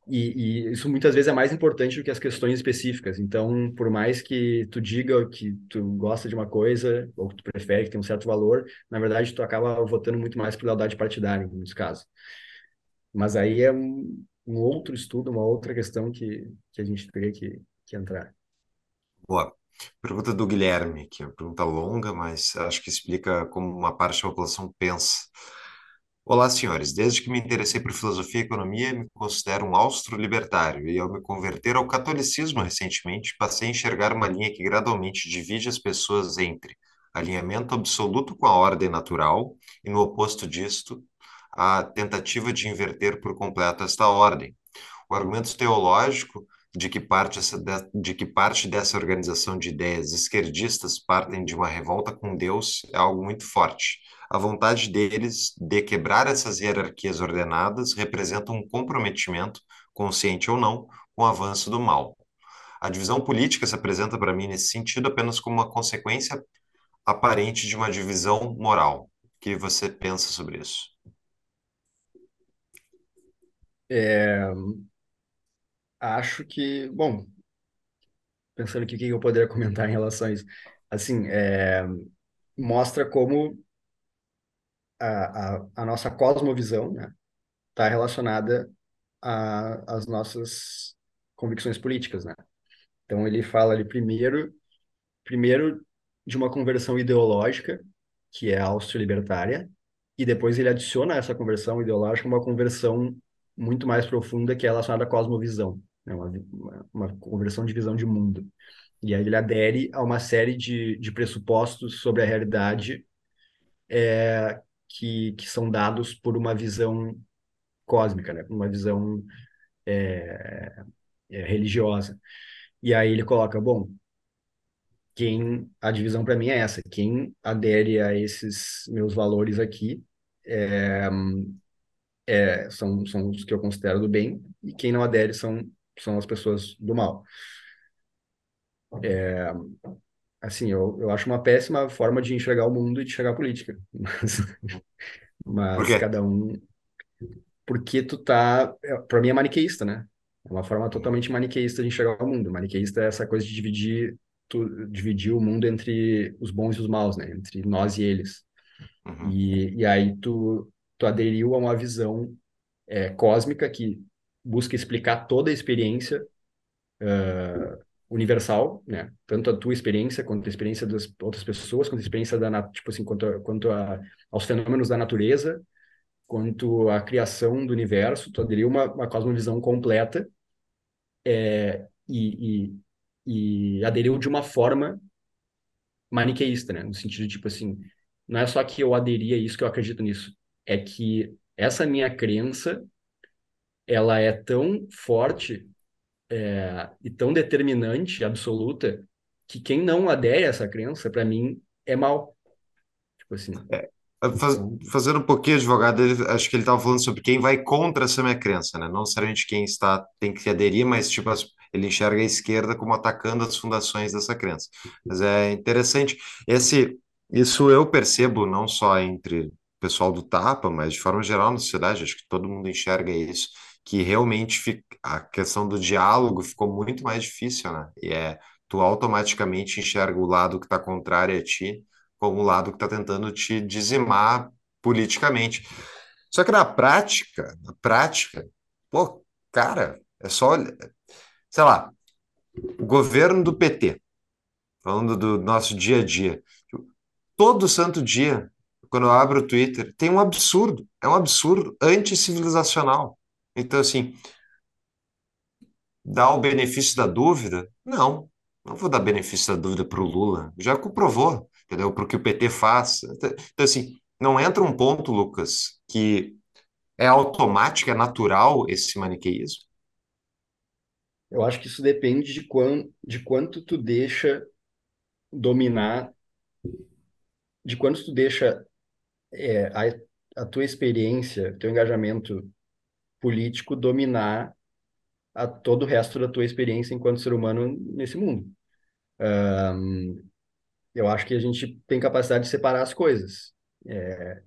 e, e, isso muitas vezes é mais importante do que as questões específicas. Então, por mais que tu diga que tu gosta de uma coisa, ou que tu prefere, que tem um certo valor, na verdade tu acaba votando muito mais por lealdade partidária, em muitos casos. Mas aí é um, um outro estudo, uma outra questão que, que a gente teria que, que entrar. Boa. Pergunta do Guilherme, que é uma pergunta longa, mas acho que explica como uma parte da população pensa. Olá, senhores. Desde que me interessei por filosofia e economia, me considero um austro-libertário e, ao me converter ao catolicismo recentemente, passei a enxergar uma linha que gradualmente divide as pessoas entre alinhamento absoluto com a ordem natural e, no oposto disto, a tentativa de inverter por completo esta ordem. O argumento teológico de que parte, essa, de que parte dessa organização de ideias esquerdistas partem de uma revolta com Deus é algo muito forte. A vontade deles de quebrar essas hierarquias ordenadas representa um comprometimento, consciente ou não, com o avanço do mal. A divisão política se apresenta para mim nesse sentido apenas como uma consequência aparente de uma divisão moral. O que você pensa sobre isso? É, acho que, bom, pensando aqui o que eu poderia comentar em relação a isso, assim, é, mostra como a, a, a nossa cosmovisão, né, está relacionada às nossas convicções políticas, né? Então ele fala ali primeiro, primeiro de uma conversão ideológica, que é austro-libertária, e depois ele adiciona a essa conversão ideológica uma conversão muito mais profunda que é relacionada à cosmovisão, né? uma, uma, conversão de visão de mundo. E aí ele adere a uma série de, de pressupostos sobre a realidade é, que, que são dados por uma visão cósmica, né? uma visão é, é, religiosa. E aí ele coloca, bom, quem a divisão para mim é essa, quem adere a esses meus valores aqui é, é, são, são os que eu considero do bem, e quem não adere são, são as pessoas do mal. É, assim, eu, eu acho uma péssima forma de enxergar o mundo e de enxergar a política. Mas, mas cada um. Porque tu tá. É, para mim é maniqueísta, né? É uma forma totalmente maniqueísta de enxergar o mundo. Maniqueísta é essa coisa de dividir, tu, dividir o mundo entre os bons e os maus, né? Entre nós e eles. Uhum. E, e aí tu, tu aderiu a uma visão é, cósmica que busca explicar toda a experiência uh, universal, né? Tanto a tua experiência quanto a experiência das outras pessoas, quanto a experiência da tipo assim, quanto a, quanto a, aos fenômenos da natureza, quanto à criação do universo, tu aderiu uma, uma cosmovisão completa é, e, e, e aderiu de uma forma maniqueísta, né? No sentido de tipo assim, não é só que eu aderi a isso que eu acredito nisso, é que essa minha crença ela é tão forte é, e tão determinante, absoluta, que quem não adere a essa crença, para mim, é mal. Tipo assim. É, faz, então fazendo um pouquinho advogado, acho que ele estava falando sobre quem vai contra essa minha crença, né? Não necessariamente quem está tem que aderir, mas tipo ele enxerga a esquerda como atacando as fundações dessa crença. Mas é interessante esse isso eu percebo não só entre pessoal do Tapa, mas de forma geral na sociedade, acho que todo mundo enxerga isso, que realmente a questão do diálogo ficou muito mais difícil, né? E é, tu automaticamente enxerga o lado que está contrário a ti como o lado que está tentando te dizimar politicamente. Só que na prática, na prática, pô, cara, é só, sei lá, o governo do PT, falando do nosso dia a dia, todo santo dia quando eu abro o Twitter, tem um absurdo. É um absurdo anticivilizacional. Então, assim, dá o benefício da dúvida? Não, não vou dar benefício da dúvida para o Lula. Já comprovou, entendeu? Para o que o PT faz. Então, assim, não entra um ponto, Lucas, que é automático, é natural esse maniqueísmo? Eu acho que isso depende de, quão, de quanto tu deixa dominar, de quanto tu deixa é, a, a tua experiência, teu engajamento político dominar a todo o resto da tua experiência enquanto ser humano nesse mundo. Um, eu acho que a gente tem capacidade de separar as coisas. É,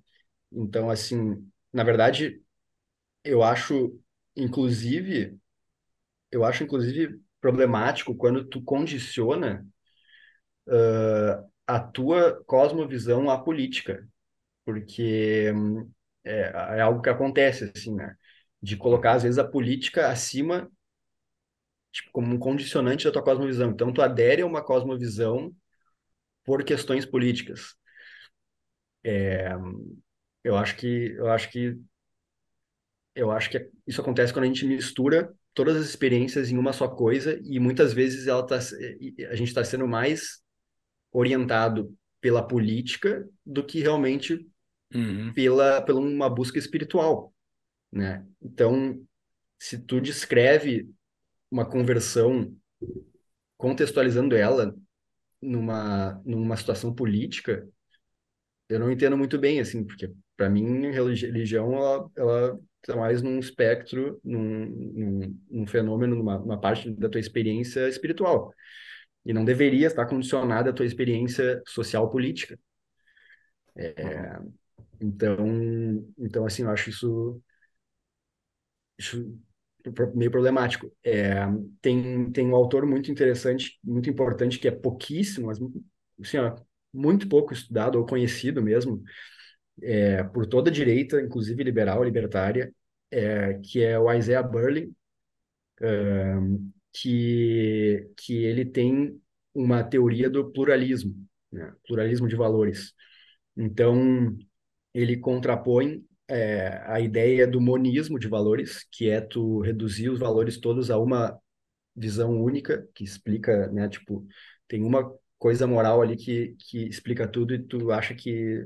então, assim, na verdade, eu acho, inclusive, eu acho, inclusive, problemático quando tu condiciona uh, a tua cosmovisão à política porque é, é algo que acontece, assim, né? De colocar, às vezes, a política acima, tipo, como um condicionante da tua cosmovisão. Então, tu adere a uma cosmovisão por questões políticas. É, eu acho que eu acho que eu acho que isso acontece quando a gente mistura todas as experiências em uma só coisa e muitas vezes ela tá, a gente está sendo mais orientado pela política do que realmente uhum. pela, pela uma busca espiritual, né? Então, se tu descreve uma conversão contextualizando ela numa, numa situação política, eu não entendo muito bem, assim, porque para mim religião ela, ela tá mais num espectro, num, num, num fenômeno, numa, numa parte da tua experiência espiritual. E não deveria estar condicionada à tua experiência social política. É, então, então, assim, eu acho isso, isso meio problemático. É, tem, tem um autor muito interessante, muito importante, que é pouquíssimo, mas assim, ó, muito pouco estudado ou conhecido mesmo, é, por toda a direita, inclusive liberal, libertária, é, que é o Isaiah Berlin, é, que, que ele tem uma teoria do pluralismo, né? pluralismo de valores. Então, ele contrapõe é, a ideia do monismo de valores, que é tu reduzir os valores todos a uma visão única, que explica, né, tipo, tem uma coisa moral ali que, que explica tudo e tu acha que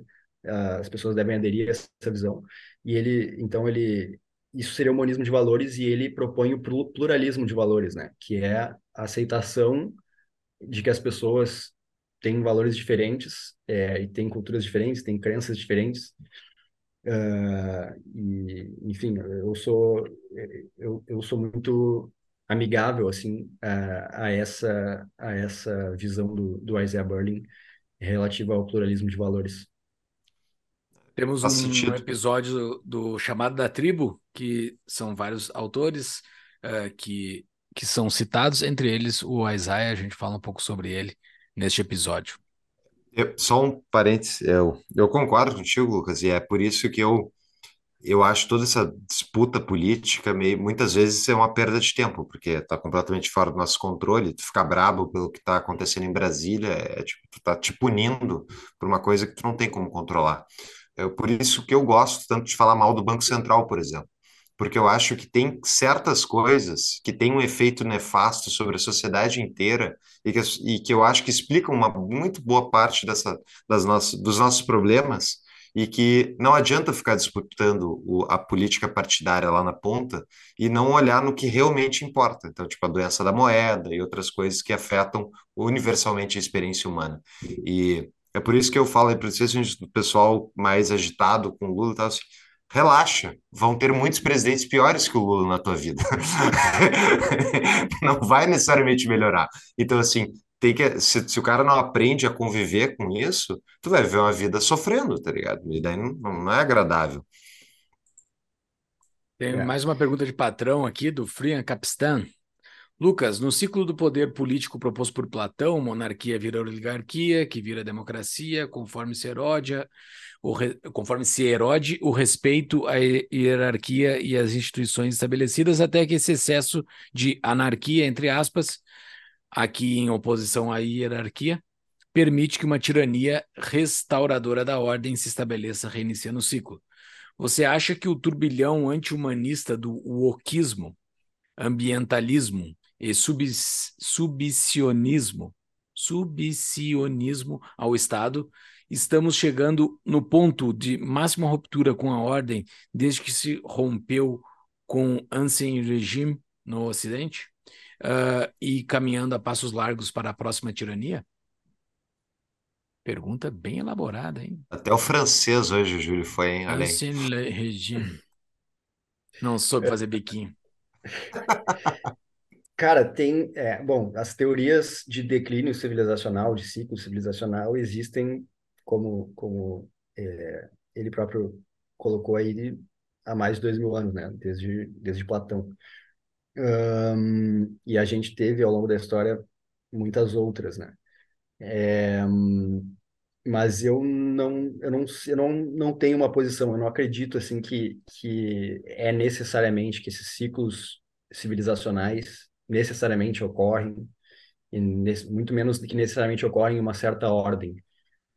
uh, as pessoas devem aderir a essa visão. E ele, então, ele, isso seria o monismo de valores e ele propõe o pluralismo de valores, né, que é a aceitação de que as pessoas têm valores diferentes é, e têm culturas diferentes, têm crenças diferentes Uh, e, enfim, eu sou eu, eu sou muito amigável assim a, a essa a essa visão do, do Isaiah Berlin relativa ao pluralismo de valores. Temos um episódio do, do Chamado da Tribo, que são vários autores uh, que, que são citados, entre eles o Isaiah, a gente fala um pouco sobre ele neste episódio. Só um parênteses, eu, eu concordo contigo, Lucas, e é por isso que eu, eu acho toda essa disputa política meio, muitas vezes é uma perda de tempo, porque está completamente fora do nosso controle, tu ficar brabo pelo que está acontecendo em Brasília, é tipo, tu tá te punindo por uma coisa que tu não tem como controlar. É por isso que eu gosto tanto de falar mal do Banco Central, por exemplo porque eu acho que tem certas coisas que têm um efeito nefasto sobre a sociedade inteira e que, e que eu acho que explicam uma muito boa parte dessa, das nossas, dos nossos problemas e que não adianta ficar disputando o, a política partidária lá na ponta e não olhar no que realmente importa. Então, tipo, a doença da moeda e outras coisas que afetam universalmente a experiência humana. E é por isso que eu falo, principalmente do pessoal mais agitado com o Lula tal, assim, relaxa, vão ter muitos presidentes piores que o Lula na tua vida. não vai necessariamente melhorar. Então, assim, tem que, se, se, o cara não aprende a conviver com isso, tu vai ver uma vida sofrendo, tá ligado? E daí não, não é agradável. Tem é. mais uma pergunta de patrão aqui do Frian Capistan. Lucas, no ciclo do poder político proposto por Platão, monarquia vira oligarquia, que vira democracia, conforme se erode, o, conforme se erode o respeito à hierarquia e às instituições estabelecidas, até que esse excesso de anarquia, entre aspas, aqui em oposição à hierarquia, permite que uma tirania restauradora da ordem se estabeleça, reiniciando o ciclo. Você acha que o turbilhão anti-humanista do wokismo, ambientalismo, e subs, subsionismo, subsionismo ao Estado, estamos chegando no ponto de máxima ruptura com a ordem desde que se rompeu com o Ancien Regime no Ocidente uh, e caminhando a passos largos para a próxima tirania? Pergunta bem elaborada, hein? Até o francês hoje, Júlio, foi hein, além. Ancien Regime. Não soube fazer biquinho. Cara, tem, é, bom, as teorias de declínio civilizacional, de ciclo civilizacional, existem, como, como é, ele próprio colocou aí, há mais de dois mil anos, né? Desde, desde Platão. Um, e a gente teve, ao longo da história, muitas outras, né? É, mas eu não, eu não, eu não, não tenho uma posição, eu não acredito, assim, que, que é necessariamente que esses ciclos civilizacionais necessariamente ocorrem, e nesse, muito menos que necessariamente ocorrem em uma certa ordem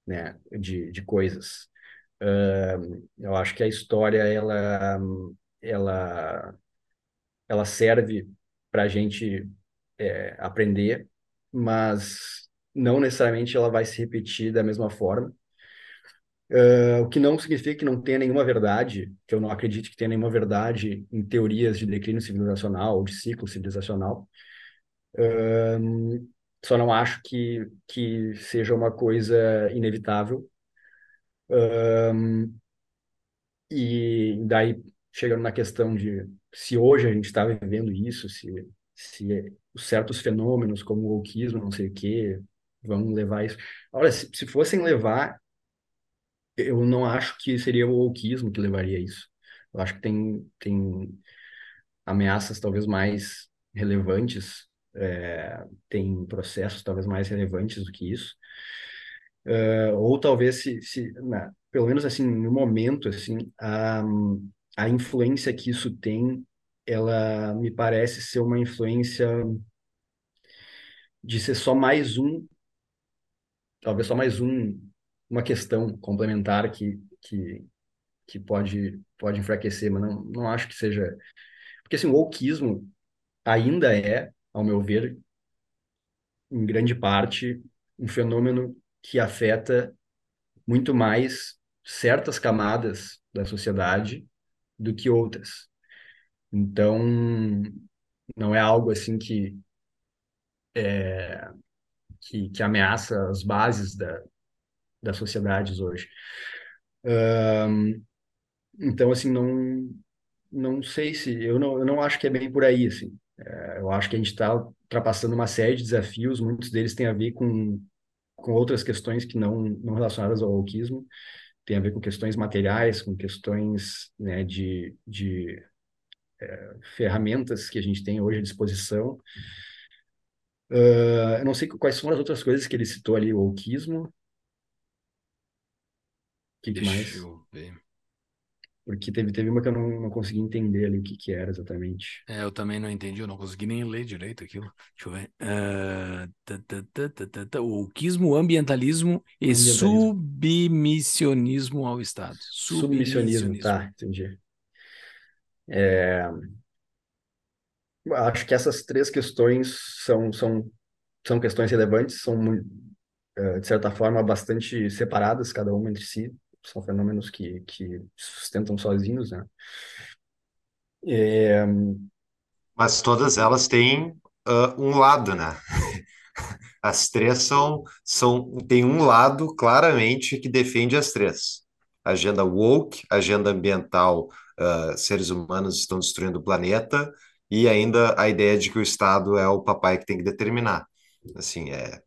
né, de, de coisas. Uh, eu acho que a história ela, ela, ela serve para a gente é, aprender, mas não necessariamente ela vai se repetir da mesma forma. Uh, o que não significa que não tenha nenhuma verdade, que eu não acredito que tenha nenhuma verdade em teorias de declínio civilizacional de ciclo civilizacional. Uh, só não acho que, que seja uma coisa inevitável. Uh, e daí, chegando na questão de se hoje a gente está vivendo isso, se, se certos fenômenos como o wokeismo, não sei o quê, vão levar isso. Olha, se, se fossem levar eu não acho que seria o wokeismo que levaria a isso. Eu acho que tem, tem ameaças talvez mais relevantes, é, tem processos talvez mais relevantes do que isso. Uh, ou talvez se, se na, pelo menos assim no momento assim a, a influência que isso tem ela me parece ser uma influência de ser só mais um talvez só mais um uma questão complementar que, que, que pode, pode enfraquecer, mas não, não acho que seja. Porque assim, o wokeismo ainda é, ao meu ver, em grande parte, um fenômeno que afeta muito mais certas camadas da sociedade do que outras. Então, não é algo assim que, é, que, que ameaça as bases da, das sociedades hoje. Um, então, assim, não, não sei se... Eu não, eu não acho que é bem por aí, assim. É, eu acho que a gente está ultrapassando uma série de desafios, muitos deles têm a ver com, com outras questões que não, não relacionadas ao autismo, tem a ver com questões materiais, com questões né, de, de é, ferramentas que a gente tem hoje à disposição. Uh, eu não sei quais são as outras coisas que ele citou ali, o autismo, que, que mais? eu ver. Porque teve, teve uma que eu não, não consegui entender ali o que, que era exatamente. É, eu também não entendi, eu não consegui nem ler direito aquilo. Deixa eu ver. Uh, tá, tá, tá, o oquismo, ambientalismo e ambientalismo. submissionismo ao Estado. Submissionismo, submissionismo. tá, entendi. É... Acho que essas três questões são, são, são questões relevantes, são, de certa forma, bastante separadas, cada uma entre si são fenômenos que, que sustentam sozinhos, né? É... Mas todas elas têm uh, um lado, né? As três são, são tem um lado claramente que defende as três. Agenda woke, agenda ambiental, uh, seres humanos estão destruindo o planeta, e ainda a ideia de que o Estado é o papai que tem que determinar. Assim, é,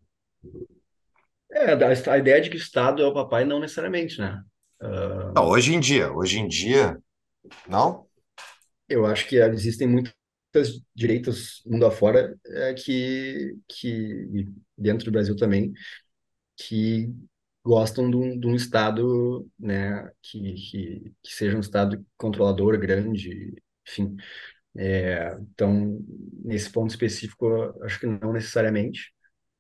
é, a ideia de que o Estado é o papai, não necessariamente, né? Uh, não, hoje em dia, hoje em dia, não? Eu acho que existem muitas direitos mundo afora é, que, que, dentro do Brasil também, que gostam de um, de um Estado né, que, que, que seja um Estado controlador, grande, enfim. É, então, nesse ponto específico, acho que não necessariamente.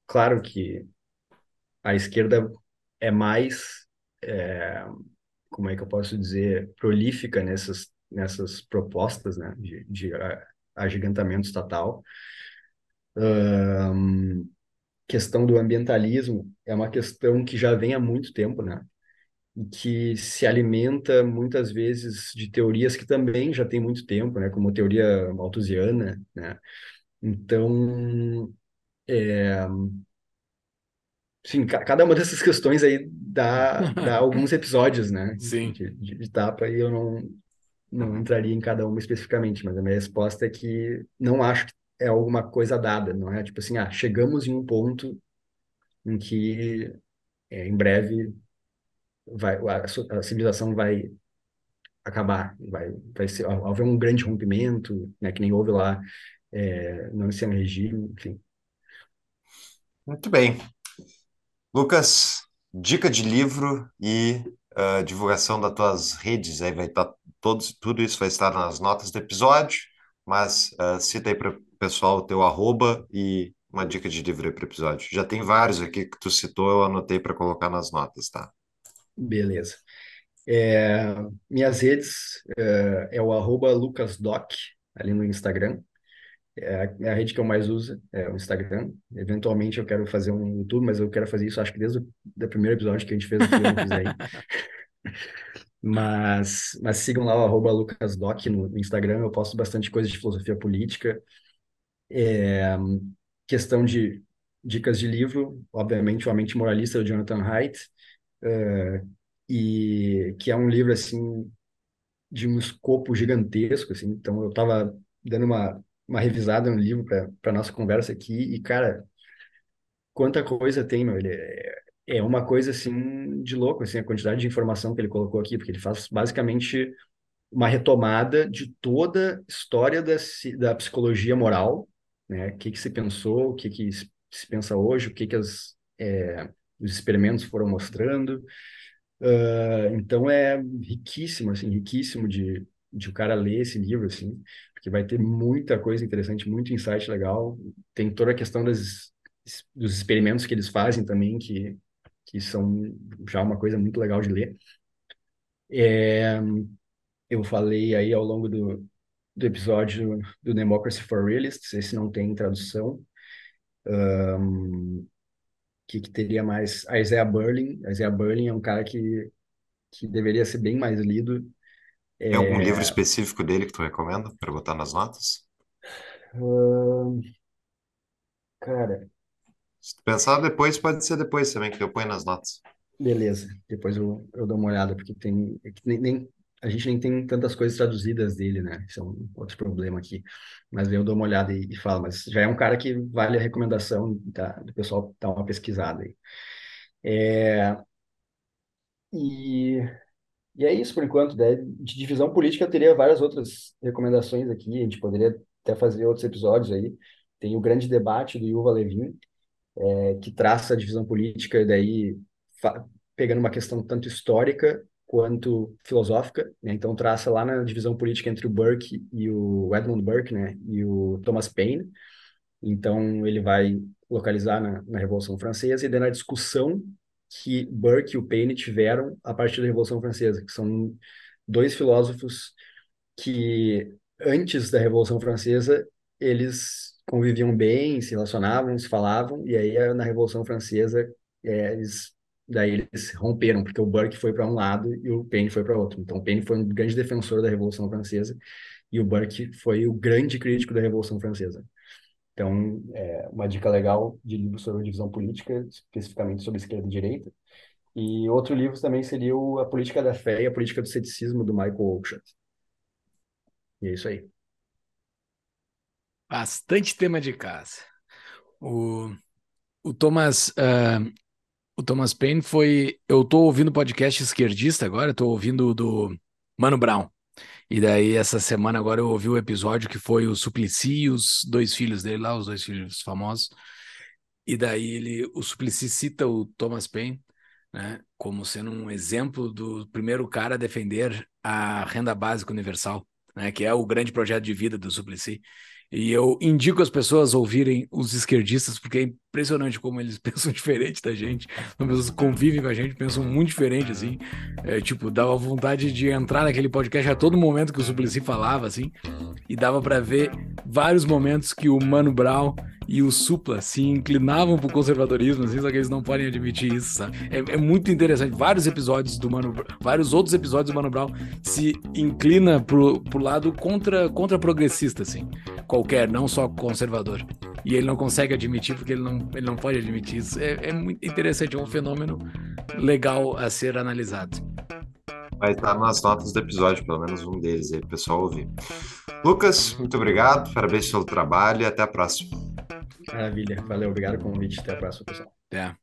Claro que a esquerda é mais, é, como é que eu posso dizer, prolífica nessas, nessas propostas né, de, de agigantamento estatal. Um, questão do ambientalismo é uma questão que já vem há muito tempo, né? E que se alimenta muitas vezes de teorias que também já tem muito tempo, né? Como a teoria malthusiana, né? Então, é, Sim, cada uma dessas questões aí dá, dá alguns episódios, né? Sim. De, de, de etapa, e eu não, não entraria em cada uma especificamente, mas a minha resposta é que não acho que é alguma coisa dada, não é tipo assim, ah, chegamos em um ponto em que é, em breve vai, a, a, civilização vai acabar, vai, vai ser, haver um grande rompimento, né, que nem houve lá é, no Anciano Regime, enfim. Muito bem. Lucas, dica de livro e uh, divulgação das tuas redes, aí vai estar tá todos, tudo isso vai estar nas notas do episódio, mas uh, cita aí para o pessoal o teu arroba e uma dica de livro para o episódio. Já tem vários aqui que tu citou, eu anotei para colocar nas notas, tá? Beleza. É, minhas redes é, é o arroba lucasdoc, ali no Instagram. É a, é a rede que eu mais uso, é o Instagram. Eventualmente eu quero fazer um YouTube, mas eu quero fazer isso, acho que desde o primeiro episódio que a gente fez aqui, eu fiz aí. Mas, mas sigam lá o lucasdoc no, no Instagram, eu posto bastante coisa de filosofia política, é, questão de dicas de livro, obviamente o A Mente Moralista do Jonathan Haidt, é, e que é um livro assim de um escopo gigantesco, assim. Então eu estava dando uma uma revisada no livro para nossa conversa aqui e cara, quanta coisa tem, meu, ele é, é uma coisa assim de louco, assim, a quantidade de informação que ele colocou aqui, porque ele faz basicamente uma retomada de toda a história da, da psicologia moral, né? O que que se pensou, o que que se pensa hoje, o que que as, é, os experimentos foram mostrando. Uh, então é riquíssimo, assim, riquíssimo de, de o cara ler esse livro, assim, porque vai ter muita coisa interessante, muito insight legal. Tem toda a questão das, dos experimentos que eles fazem também, que que são já uma coisa muito legal de ler. É, eu falei aí ao longo do, do episódio do Democracy for Realists, esse não tem tradução. Um, que, que teria mais? A Isaiah Berlin. A Isaiah Berlin é um cara que, que deveria ser bem mais lido. Tem algum é... livro específico dele que tu recomenda para botar nas notas? Cara, se tu pensar depois, pode ser depois também, que eu ponho nas notas. Beleza, depois eu, eu dou uma olhada, porque tem, é nem, nem, a gente nem tem tantas coisas traduzidas dele, né? Isso é um outro problema aqui. Mas eu dou uma olhada e, e falo, mas já é um cara que vale a recomendação tá, do pessoal dar uma pesquisada aí. É, e, e é isso por enquanto. Né? De divisão política eu teria várias outras recomendações aqui, a gente poderia até fazer outros episódios aí. Tem o grande debate do Yuval Levin, é, que traça a divisão política, daí pegando uma questão tanto histórica quanto filosófica, né? então traça lá na divisão política entre o Burke e o Edmund Burke, né? e o Thomas Paine, então ele vai localizar na, na Revolução Francesa e daí na discussão que Burke e o Paine tiveram a partir da Revolução Francesa, que são dois filósofos que antes da Revolução Francesa eles conviviam bem, se relacionavam, se falavam, e aí na Revolução Francesa é, eles daí eles romperam, porque o Burke foi para um lado e o Paine foi para outro. Então o Paine foi um grande defensor da Revolução Francesa e o Burke foi o grande crítico da Revolução Francesa. Então, é uma dica legal de livro sobre divisão política, especificamente sobre esquerda e direita. E outro livro também seria o A Política da Fé e a Política do Ceticismo, do Michael Oakeshott. E é isso aí. Bastante tema de casa. O, o Thomas uh, o Thomas Paine foi. Eu tô ouvindo podcast esquerdista agora, tô ouvindo do Mano Brown. E daí, essa semana agora eu ouvi o episódio que foi o Suplicy e os dois filhos dele lá, os dois filhos famosos. E daí ele, o Suplicy cita o Thomas Paine, né, como sendo um exemplo do primeiro cara a defender a renda básica universal, né, que é o grande projeto de vida do Suplicy. E eu indico as pessoas ouvirem os esquerdistas, porque é impressionante como eles pensam diferente da gente. As pessoas convivem com a gente, pensam muito diferente, assim. É, tipo, dava vontade de entrar naquele podcast a todo momento que o Suplicy falava, assim. E dava para ver vários momentos que o Mano Brown e o Supla se inclinavam pro conservadorismo, assim, só que eles não podem admitir isso, sabe? É, é, muito interessante. Vários episódios do Mano vários outros episódios do Mano Brown se inclina pro, pro lado contra, contra progressista, assim. Qualquer, não só conservador. E ele não consegue admitir porque ele não, ele não pode admitir isso. É, é muito interessante, é um fenômeno legal a ser analisado. Vai estar nas notas do episódio, pelo menos um deles aí, pessoal ouvir. Lucas, muito obrigado, parabéns pelo trabalho e até a próxima. Maravilha, valeu, obrigado pelo convite, até a próxima, pessoal. Até.